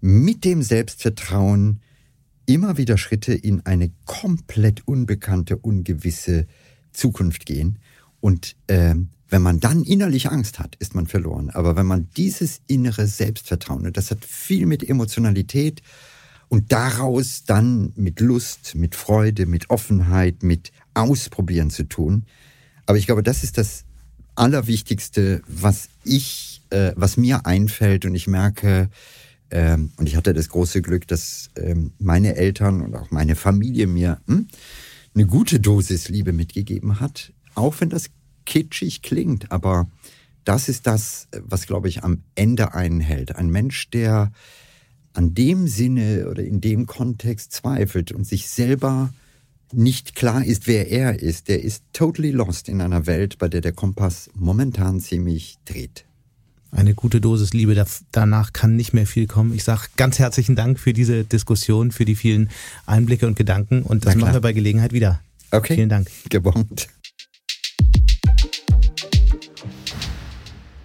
mit dem Selbstvertrauen immer wieder Schritte in eine komplett unbekannte, ungewisse Zukunft gehen. Und ähm, wenn man dann innerlich Angst hat, ist man verloren. Aber wenn man dieses innere Selbstvertrauen, das hat viel mit Emotionalität und daraus dann mit Lust, mit Freude, mit Offenheit, mit Ausprobieren zu tun. Aber ich glaube, das ist das Allerwichtigste, was ich, äh, was mir einfällt. Und ich merke, ähm, und ich hatte das große Glück, dass ähm, meine Eltern und auch meine Familie mir hm, eine gute Dosis Liebe mitgegeben hat, auch wenn das kitschig klingt, aber das ist das, was, glaube ich, am Ende einen hält. Ein Mensch, der an dem Sinne oder in dem Kontext zweifelt und sich selber nicht klar ist, wer er ist, der ist totally lost in einer Welt, bei der der Kompass momentan ziemlich dreht. Eine gute Dosis Liebe, da- danach kann nicht mehr viel kommen. Ich sage ganz herzlichen Dank für diese Diskussion, für die vielen Einblicke und Gedanken und das machen wir bei Gelegenheit wieder. Okay. Vielen Dank. Gebongt.